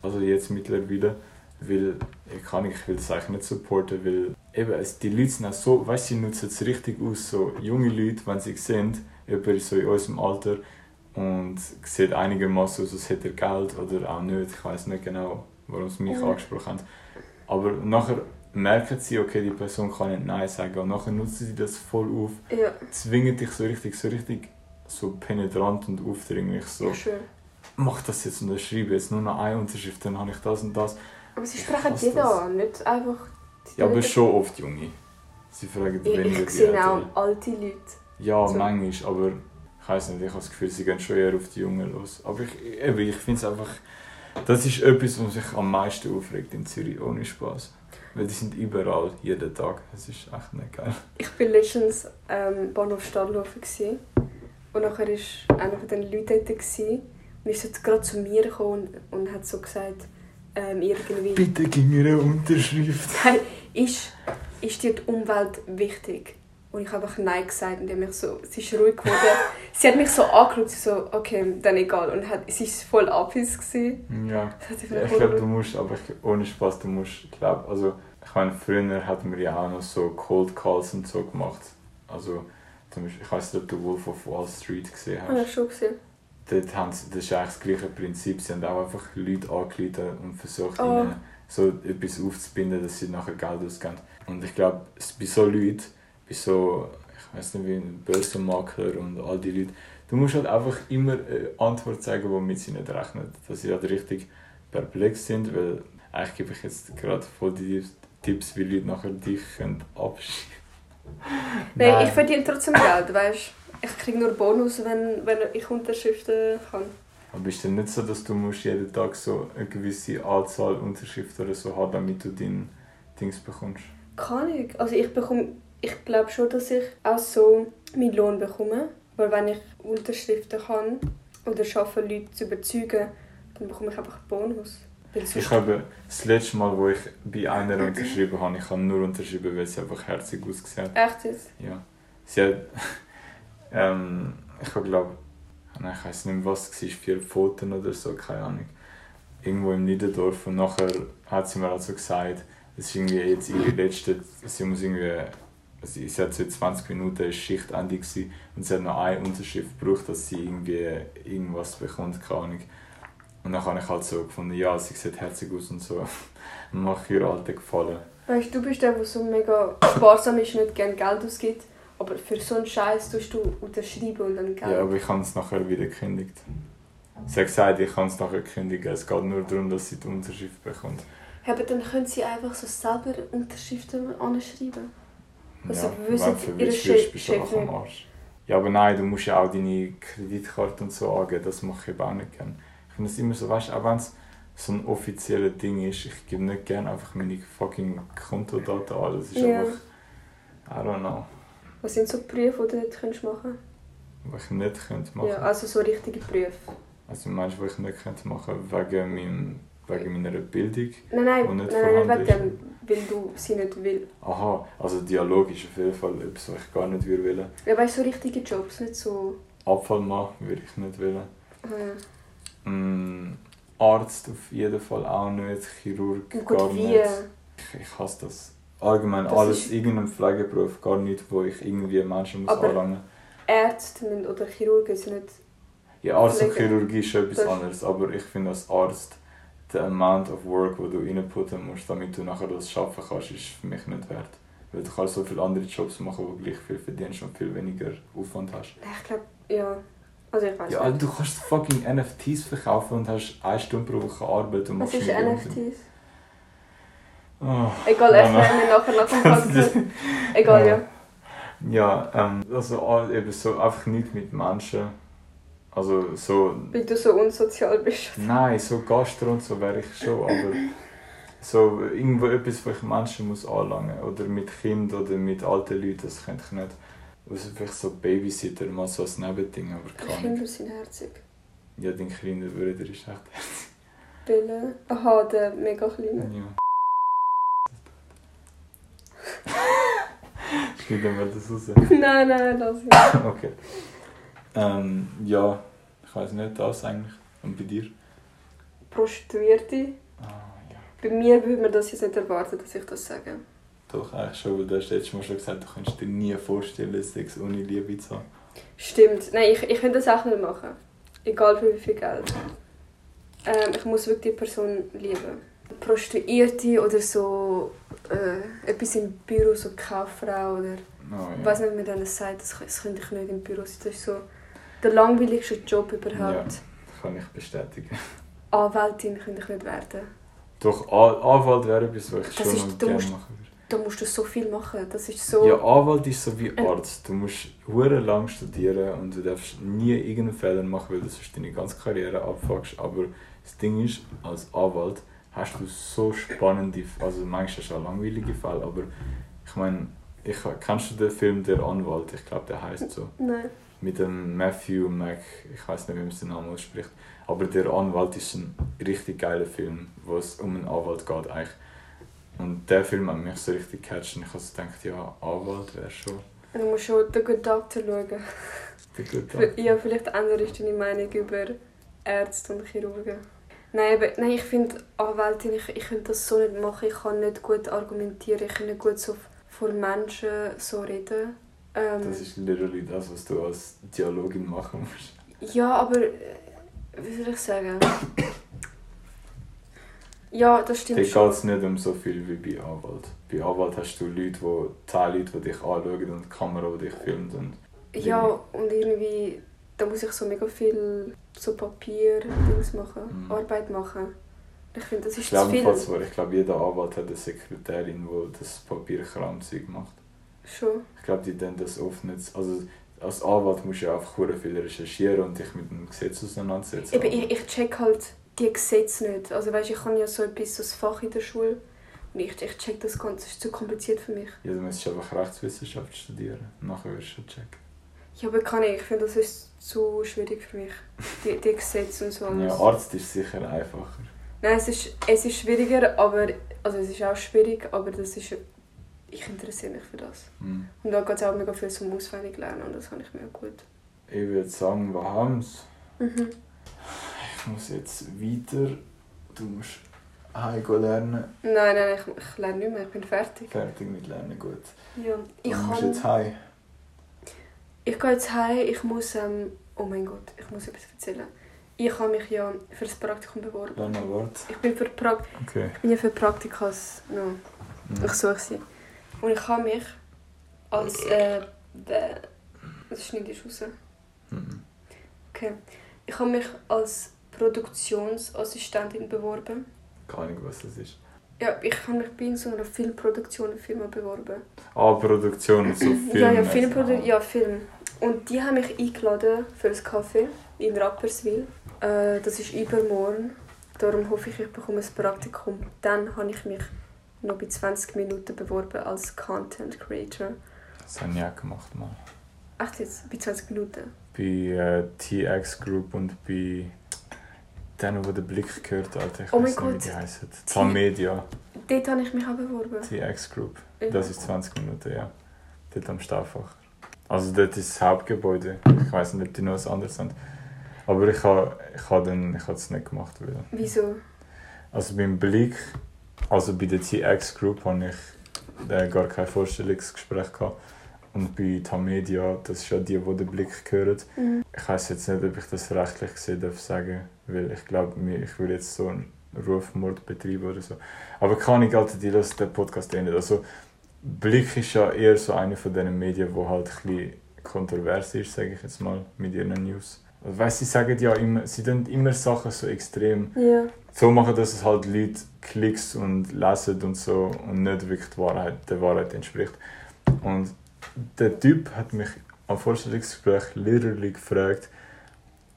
Also jetzt mittlerweile, weil ich kann ich will das eigentlich nicht supporten, weil eben es, die Leute sind auch so, weißt du, sie nutzen es richtig aus, so junge Leute, wenn sie sehen, jemand so in unserem Alter und sieht einigermaßen aus, als hätte er Geld oder auch nicht, ich weiß nicht genau, warum sie mich angesprochen haben. Aber nachher merken sie, okay, die Person kann nicht Nein sagen und nachher nutzen sie das voll auf,
Ja,
zwingen dich so richtig, so richtig so penetrant und aufdringlich so
schwöre.
mach das jetzt unterschreibe jetzt nur noch eine Unterschrift, dann habe ich das und das.
Aber sie sprechen jeder
das.
an, nicht einfach...
Ja, aber schon oft Junge. Sie fragen
Ich,
weniger
ich sehe auch alte Leute.
Ja,
so.
manchmal, aber ich weiß nicht, ich habe das Gefühl, sie gehen schon eher auf die Jungen los. Aber ich, eben, ich finde es einfach, das ist etwas, was mich am meisten aufregt in Zürich, ohne Spaß. Weil die sind überall, jeden Tag. Es ist echt nicht geil.
Ich war letztens ähm, Bahnhof Stadthofen gsi und nachher war einer von den Leuten dort und ist jetzt gerade zu mir gekommen und, und hat so gesagt, ähm, irgendwie...
Bitte gib mir eine Unterschrift.
Nein, ist, ist dir die Umwelt wichtig? Und ich habe einfach Nein gesagt und die mich so, sie ist ruhig geworden. sie hat mich so angeschaut, sie so, okay, dann egal. Und hat, sie war voll abhis. gewesen.
Ja. Ja, ich glaube, du musst, aber ohne Spaß, du musst, glaub, also ich meine, früher hatten wir ja auch noch so Cold Calls und so gemacht. Also zum Beispiel, ich weiß nicht, ob du Wolf of Wall Street gesehen hast.
ich schon gesehen.
dort haben sie, das ist eigentlich das gleiche Prinzip. Sie haben auch einfach Leute angeleitet und versucht,
Oh.
ihnen so etwas aufzubinden, dass sie nachher Geld ausgeben. Und ich glaube, es- bei so Leuten, bei so, ich weiß nicht wie ein Börsenmakler und all die Leute, du musst halt einfach immer eine Antwort sagen, womit sie nicht rechnen. Dass sie halt richtig perplex sind, weil eigentlich gebe ich jetzt gerade voll die Tipps, wie Leute nachher dich können abschieben
Nein, ich verdiene trotzdem Geld, weißt Ich kriege nur Bonus, wenn, wenn ich Unterschriften kann.
Aber ist denn nicht so, dass du musst jeden Tag so eine gewisse Anzahl Unterschriften oder so haben, damit du dein Dings bekommst?
Kann ich. Also ich bekomme, ich glaube schon, dass ich auch so meinen Lohn bekomme. Weil wenn ich Unterschriften kann oder schaffe, Leute zu überzeugen, dann bekomme ich einfach einen Bonus.
Ich habe das letzte Mal, wo ich bei einer unterschrieben habe, ich habe nur unterschrieben, weil sie einfach herzig ausgesehen hat.
Echt jetzt?
Ja. Sie hat, ähm, ich habe glaube, nein, ich weiß nicht mehr, was es war, vier Pfoten oder so, keine Ahnung. Irgendwo im Niederdorf und nachher hat sie mir also gesagt, es ist irgendwie jetzt ihre letzte, sie muss irgendwie, sie, sie hat so 20 Minuten ist Schichtende gewesen, und sie hat noch eine Unterschrift gebraucht, dass sie irgendwie irgendwas bekommt, keine Ahnung. Und dann habe ich halt so gefunden, ja, sie sieht herzig aus und so. Mach ihr alten Gefallen.
Weißt du, du bist der, der so mega sparsam ist und nicht gerne Geld ausgibt. Aber für so einen Scheiß tust du unterschreiben und dann Geld.
Ja, aber ich habe es nachher wieder gekündigt. Sie hat gesagt, ich kann es nachher kündigen. Es geht nur darum, dass sie die Unterschrift bekommt.
Ja, aber dann können sie einfach so selber Unterschriften anschreiben. Also
ja,
wissen
wenn du verwischt bist du einfach am Arsch. Ja, aber nein, du musst ja auch deine Kreditkarte und so angeben. Das mache ich eben auch nicht gerne. Ich finde es immer so, weißt du, auch wenn es so ein offizielles Ding ist, ich gebe nicht gerne einfach meine fucking Kontodaten an. Das ist
Ja.
einfach, I don't know,
Was sind so Berufe, die du nicht kannst machen
was ich nicht könnte machen.
Ja, also so richtige Berufe.
Also meinst du, was ich nicht könnte machen wegen, meinem, wegen meiner Bildung?
Nein, nein,
Und
nein,
nicht
nein, nicht wegen weil du sie nicht willst.
Aha, also Dialog ist auf jeden Fall etwas, was ich gar nicht wollen.
Ja, weißt du, so richtige Jobs, nicht so...
Abfallmann würde ich nicht wollen.
Äh,
Mm, Arzt auf jeden Fall auch nicht. Chirurg
gut,
gar
wie?
nicht. Ich, ich hasse das. Allgemein
Das
alles,
ist-
irgendein Pflegeberuf, gar nicht, wo ich irgendwie Menschen muss
Aber-
anlangen
Ärzte müssen- oder Chirurgen sind nicht...
Ja, Arzt und Chirurgie ist etwas anderes, aber ich finde als Arzt, der amount of work, wo du reinputten musst, damit du nachher das schaffen kannst, ist für mich nicht wert. Weil du kannst so viele andere Jobs machen, wo du gleich viel verdienst und viel weniger Aufwand hast.
Ich glaube, ja... Also ich weiß
Ja,
nicht.
du kannst fucking NFTs verkaufen und hast eine Stunde pro Woche Arbeit und
Was
machst
ist
Millionen.
NFTs?
Oh.
Egal,
Ja,
erklären wir nachher nach dem Podcast. Egal, ja.
Ja, ähm, also eben so einfach nicht mit Menschen. Also so,
Weil du so unsozial bist.
nein, so Gastro und so wäre ich schon, aber so irgendwo etwas, wo ich Menschen muss anlangen oder mit Kind oder mit alten Leuten, das könnte ich nicht. Also vielleicht so Babysitter, mal so als Nebending, aber Ahnung.
Kinder sind herzig.
Ja, dein kleiner Bruder ist echt
Bille. Aha, der mega kleine.
Ja. Schneiden wir das raus.
nein, nein, lass es.
Okay. Ähm, ja, ich weiß nicht, das eigentlich. Und bei dir?
Prostituierte.
Ah, ja.
Bei mir würde man das jetzt nicht erwarten, dass ich das sage.
Doch, eigentlich schon, weil du hast letztes Mal schon gesagt, du könntest dir nie vorstellen, Sex ohne Liebe zu haben.
Stimmt. Nein, ich, ich könnte das auch nicht machen. Egal für wie viel Geld. Ähm, ich muss wirklich die Person lieben. Prostituierte oder so äh, etwas im Büro, so Kauffrau oder
Oh,
ich
ja.
weiß nicht, wie man das sagt, das, das könnte ich nicht im Büro sein. Das ist so der langweiligste Job überhaupt.
Das kann ich bestätigen.
Anwältin könnte ich nicht werden.
Doch, An- Anwalt wäre etwas, was ich
Das
schon
ist- du
gerne
musst-
machen würde.
Da musst du so viel machen. Das ist so...
Ja, Anwalt ist so wie
Äh.
Arzt. Du musst hure lang studieren und du darfst nie irgendeinen Fehler machen, weil du sonst deine ganze Karriere abfuckst. Aber das Ding ist, als Anwalt hast du so spannende, also manchmal schon langweilige Fälle, aber ich meine, ich, kennst du den Film Der Anwalt? Ich glaube, der heißt so.
Nein.
Mit dem Matthew Mac, ich weiß nicht, wie man den Namen ausspricht. Aber Der Anwalt ist ein richtig geiler Film, wo es um einen Anwalt geht eigentlich. Und der Film hat mich so richtig gecatcht und ich habe so gedacht, ja, Anwalt wäre schon
Du musst schon den Good Doctor schauen.
der gute
Für- Ja, vielleicht änderst du deine Meinung über Ärzte und Chirurgen. Nein, aber, nein ich finde Anwältin, ich, ich könnte das so nicht machen. Ich kann nicht gut argumentieren, ich kann nicht gut so vor Menschen so reden. Ähm,
Das ist literally das, was du als Dialogin machen musst.
Ja, aber äh, wie soll ich sagen? Ja, das stimmt
Dort geht es nicht um so viel wie bei Anwalt. Bei Anwalt hast du Leute, die, 10 Leute, die dich anschauen und die Kamera, die dich filmt. Und
Ja, und irgendwie, da muss ich so mega viel so Papier Dings machen,
Mhm.
Arbeit machen. Ich finde, das
ich
ist zu viel.
ich glaube, jeder Anwalt hat eine Sekretärin, die das Papierkramzeug macht.
Schon.
Ich glaube, die tun das oft nicht. Also, als Anwalt musst du ja einfach viel recherchieren und dich mit dem Gesetz auseinandersetzen.
Eben, ich, ich check halt die Gesetze nicht. Also weißt, ich habe ja so etwas, so ein Fach in der Schule. Und ich, ich check das Ganze, das ist zu kompliziert für mich.
Ja, du musst einfach Rechtswissenschaft studieren. Nachher wirst du checken.
Ja, aber kann ich. Ich finde, das ist zu schwierig für mich. Die, die Gesetze und so.
Ja, Arzt ist sicher einfacher.
Nein, es ist, es ist schwieriger, aber... Also es ist auch schwierig, aber das ist... Ich interessiere mich für das.
Hm.
Und da geht es auch mega viel zum Auswendig lernen und das habe ich mir gut.
Ich würde sagen, wir haben es.
Mhm.
Ich muss jetzt weiter. Du musst heim lernen.
Nein, nein, ich, ich lerne nicht mehr, ich bin fertig.
Fertig mit Lernen, gut.
Ja, ich
du musst
kann...
jetzt heim.
Ich gehe jetzt heim, ich muss... Ähm, oh mein Gott, ich muss etwas erzählen. Ich habe mich ja für das Praktikum beworben.
Lana, warte.
Ich bin für, pra
Okay.
ich bin ja für Praktikas... No.
Mhm.
Ich suche sie. Und ich habe mich als... Äh, bäh, das schneidest du raus.
Mhm.
Okay. Ich habe mich als Produktionsassistentin beworben.
Keine Ahnung, was das ist.
Ja, ich habe mich bei so einer Filmproduktionenfirma beworben.
Ah, Produktion und so Film.
ja, ja, Filmprodu ja, Film. Und die haben mich eingeladen für ein Café in Rapperswil. Äh, das ist übermorgen. Darum hoffe ich, ich bekomme ein Praktikum. Dann habe ich mich noch bei 20 Minuten beworben als Content Creator.
Das habe ich auch gemacht mal.
Echt jetzt? Bei 20 Minuten?
Bei äh, TX Group und bei denen, wo der Blick gehört, Alter. Ich
Oh
weiß nicht, wie die heißen. Tamedia.
Dort habe ich mich auch beworben.
TX Group.
Ja.
Das ist 20 Minuten, ja. Dort am Stauffacher. Also dort ist das Hauptgebäude. Ich weiß nicht, ob die noch was anderes haben. Aber ich habe ich ha dann ich ha es nicht gemacht. Weil,
Wieso?
also beim Blick, also bei der TX Group habe ich äh, gar kein Vorstellungsgespräch gehabt. Und bei Tamedia, das ist ja die, die den Blick hören.
Mhm.
Ich weiß jetzt nicht, ob ich das rechtlich gesehen darf sagen, weil ich glaube, ich würde jetzt so einen Rufmord betreiben oder so. Aber kann ich Alter, die hören den Podcast eh nicht. Also Blick ist ja eher so eine von diesen Medien, wo halt ein bisschen kontrovers ist, sage ich jetzt mal, mit ihren News. Weißt, sie sagen ja immer, sie tun immer Sachen so extrem
Ja.
so machen, dass es halt Leute Klicks und lesen und so und nicht wirklich die Wahrheit, der Wahrheit entspricht. Und der Typ hat mich am Vorstellungsgespräch literally gefragt,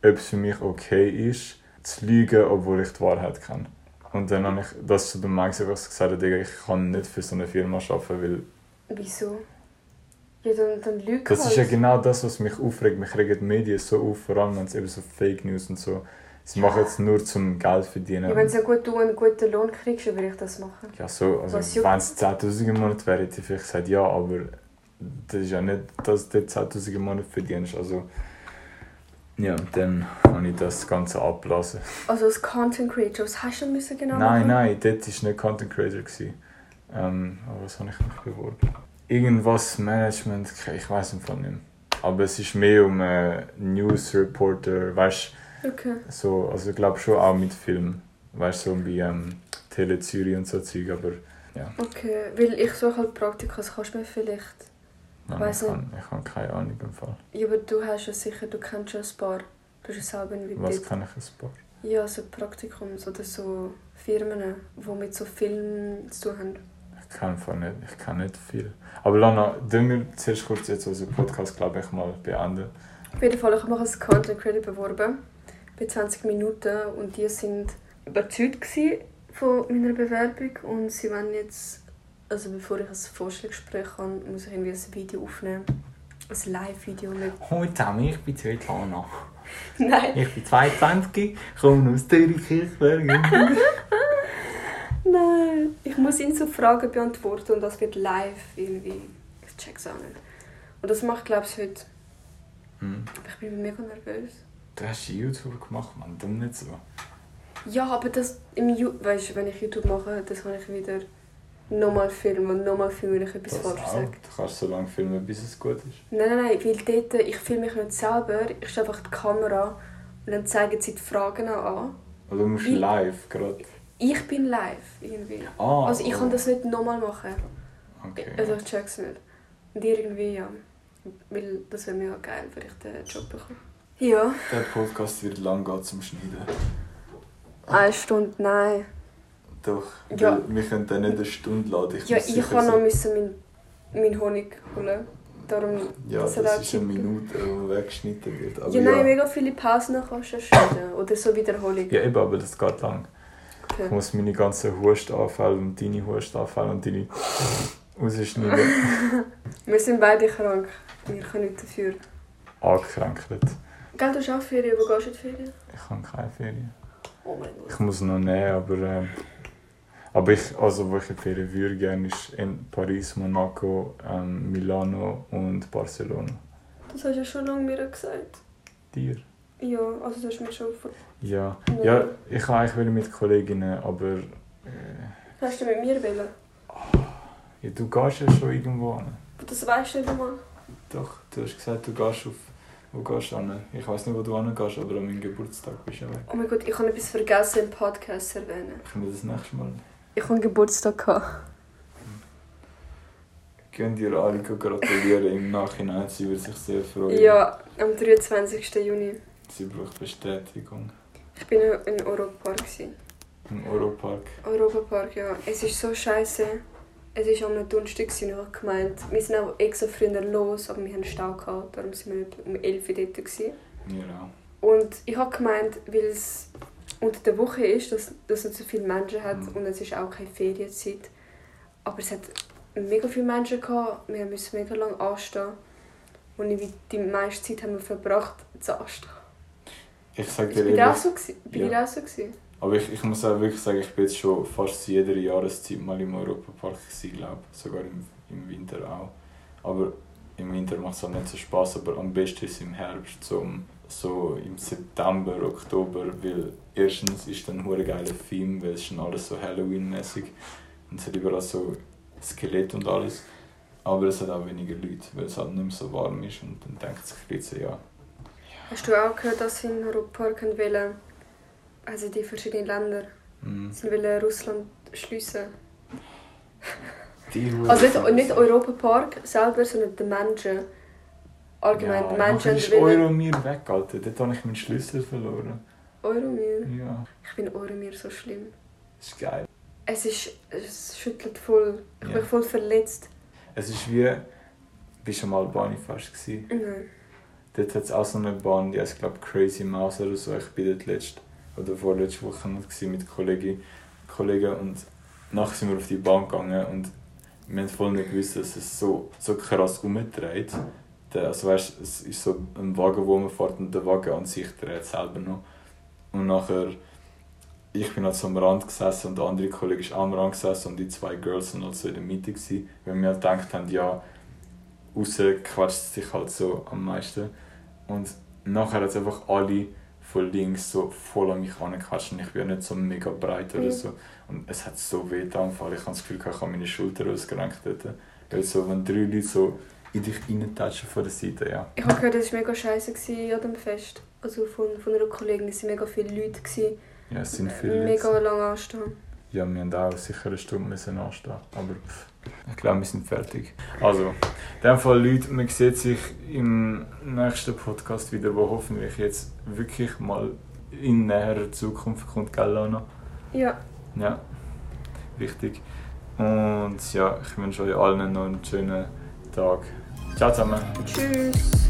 ob es für mich okay ist, zu lügen, obwohl ich die Wahrheit kenne. Und dann habe ich das zu dem Mann gesagt, Digga, ich kann nicht für so eine Firma arbeiten, weil
Wieso? Ja, dann, dann lüg
das ist ja genau das, was mich aufregt. Mich regen die Medien so auf, vor allem wenn es eben so Fake News und so. Sie machen es nur zum Geld verdienen.
Ja, wenn du gut, du einen guten Lohn kriegst, dann würde ich das machen.
Ja, so, also wenn es 10'000 im Monat wäre, hätte ich vielleicht gesagt ja, aber das ist ja nicht, dass du 10'000 im Monat verdienst. Also, ja, dann habe ich das Ganze abgelassen.
Also als Content Creator, was hast du müssen genau
nein,
machen?
nein, dort war nicht Content Creator. Gewesen. Ähm, aber was habe ich mich beworben? Irgendwas Management, ich weiß im Fall nicht mehr. Aber es ist mehr um äh, News Reporter, weißt
Okay.
so, also ich glaube schon auch mit Film. Weißt du, so wie ähm, Tele Zürich und so Zeug, aber ja.
Okay, weil ich suche halt Praktika, das kannst du mir vielleicht...
Nein,
Weiss
ich habe ich habe keine Ahnung im Fall.
Ja, aber du hast ja sicher, du kennst schon ein paar. Du bist ja selber wie
Was kann ich ein paar?
Ja, so Praktikums oder so Firmen, die mit so Filmen zu tun haben.
Ich kann einfach nicht, ich kann nicht viel. Aber Lana, tun wir zuerst kurz jetzt unseren Podcast, glaube ich, mal beenden.
Auf jeden Fall, ich habe mich als Content Creator beworben. Bei 20 Minuten und die sind überzeugt von meiner Bewerbung und sie wollen jetzt, also bevor ich ein Vorstellungsgespräch habe, muss ich irgendwie ein Video aufnehmen. Ein Live-Video mit...
Hallo zusammen, ich bin Svetlana.
Nein,
Ich bin 22, komme aus Zürich-Kirchberg.
nein. Ich muss ihnen so Fragen beantworten und das wird live irgendwie. Ich check's auch nicht. Und das macht, glaube ich, heute.
hm.
Ich bin mega nervös.
Du hast YouTube gemacht, man, dumm nicht so.
Ja, aber das im Ju weißt, wenn ich YouTube mache, das habe ich wieder nochmal filmen und nochmal filmen, wenn ich etwas
Das
falsch
auch.
sage.
Du kannst so lange filmen, bis es gut ist.
Nein, nein, nein, weil dort, ich filme mich nicht selber, ich stelle einfach die Kamera und dann zeigen sie die Fragen auch an.
Oder du musst
Ich-
live gerade.
Ich bin live, irgendwie.
Ah,
Also ich kann das nicht nochmal machen.
Okay.
Also ich check's nicht. Und irgendwie ja. Weil das wäre mega geil, wenn ich den Job bekomme. Ja.
Der Podcast wird lang gehen zum Schneiden.
Eine Stunde, nein.
Doch,
Ja.
wir können dann nicht eine Stunde laden.
Ja,
muss
ich kann
so-
noch müssen mein, mein Honig holen. Darum,
Ja,
das
das,
auch
ist eine Minute, die weggeschnitten wird. Aber
Ja,
ja,
nein, mega viele Pausen kannst du schneiden. Oder so Wiederholungen.
ja, eben, aber das geht lang. Ich
Okay.
muss meine ganzen Hustanfälle und deine Hustanfälle und deine rausschneiden.
Wir sind beide krank. Wir können nicht dafür.
Angekränkelt.
Gell, du hast auch Ferien. Wo gehst du in Ferien?
Ich habe keine Ferien.
Oh mein Gott.
Ich muss noch nehmen, aber... Ähm, aber ich, also wo ich Ferien würde, gerne ist in Paris, Monaco, ähm, Milano und Barcelona.
Das hast du ja schon lange mir gesagt.
Dir?
Ja, also das hast du mir schon vor...
Ja. Ja, ich kann eigentlich wieder mit Kolleginnen, aber... Äh,
Hast du mit mir wollen?
ja, du gehst ja schon irgendwo hin.
Das weißt du nicht einmal.
Doch, du hast gesagt, du gehst auf. Wo gehst du hin? Ich weiß nicht, wo du hingehst, aber an meinem Geburtstag bist du ja weg.
Oh mein Gott, ich habe etwas vergessen im Podcast zu erwähnen.
Können wir das nächste Mal?
Ich habe Geburtstag gehabt.
Gehen dir alle gratulieren im Nachhinein, sie würde sich sehr freuen.
Ja, am 23. Juni.
Sie braucht Bestätigung.
Ich bin in gewesen.
Im Europark.
Europapark, ja. Es ist so scheiße. Es war am Donnerstag und ich habe gemeint, wir sind auch extra früher los, aber wir haben Stau gehabt, darum sind wir nicht um 11 Uhr dort. Gewesen.
Auch.
Und ich habe gemeint, weil es unter der Woche ist, dass, dass nicht so viele Menschen hat
Mhm.
und es ist auch keine Ferienzeit. Aber es hat mega viele Menschen gehabt, wir mussten mega lange anstehen. Und die meiste Zeit haben wir verbracht zu anstehen.
Ich sag dir
dir auch
ehrlich,
so? gewesen? Bei
Ja.
dir auch so? Gewesen?
aber ich, ich muss auch wirklich sagen, ich bin jetzt schon fast jeder Jahreszeit mal im Europapark gewesen, glaube Sogar im, im Winter auch. Aber im Winter macht es halt nicht so Spaß, aber am besten ist es im Herbst, so, im- so im September, Oktober, weil erstens ist dann ein geiler Film, weil es dann alles so Halloween-mäßig und es hat überall so Skelett und alles. Aber es hat auch weniger Leute, weil es halt nicht mehr so warm ist und dann denkt sich ein bisschen, ja,
Hast du auch gehört, dass sie in Europapark wollen, also die verschiedenen Länder,
mm,
sie wollen Russland schliessen?
die
Also nicht, nicht Europapark selber, sondern die Menschen. Allgemein, die
ja,
Menschen
ist
wollen...
Euromir weg, Alter. Dort habe ich meinen Schlüssel verloren.
Euromir.
Ja,
Ich finde Euromir so schlimm.
das ist geil.
Es ist... Es schüttelt voll. Ich
Ja.
bin voll verletzt.
Es ist wie... Bist du am Albani-Fest gewesen?
Nein.
Dort hat es auch so eine Bahn, die heißt, glaube Crazy Mouse oder so. Ich bin dort letzte oder vorletzte Woche mit Kollegen, Kollegen und nachher sind wir auf die Bahn gegangen und wir haben voll nicht gewusst, dass es so, so krass umdreht. Also weißt, es ist so ein Wagen, wo man fährt und der Wagen an sich dreht selber noch. Und nachher, ich bin halt so am Rand gesessen und der andere Kollege ist am Rand gesessen und die zwei Girls sind halt so in der Mitte gewesen, weil wir halt gedacht haben, ja, außen quatscht es sich halt so am meisten. Und nachher hat es einfach alle von links so voll an mich angequatscht und ich bin ja nicht so mega breit oder
Mhm.
so. Und es hat so weh getan, ich habe das Gefühl, ich habe meine Schulter ausgerenkt dort. Weil so, wenn drei Leute so in dich reintatschen von der Seite, ja.
Ich habe gehört, es war mega scheiße an dem Fest. Also von, von einer Kollegin, es waren mega viele Leute. Gewesen.
Ja, es sind viele Leute.
Mega lange anstehen.
Ja, wir haben auch sicher eine Stunde müssen anstehen. Aber pff, ich glaube, wir sind fertig. Also, in dem Fall, Leute, man sieht sich im nächsten Podcast wieder, wo hoffentlich jetzt wirklich mal in näherer Zukunft kommt, gell, Lana?
Ja.
Ja, wichtig. Und ja, ich wünsche euch allen noch einen schönen Tag. Ciao zusammen.
Tschüss.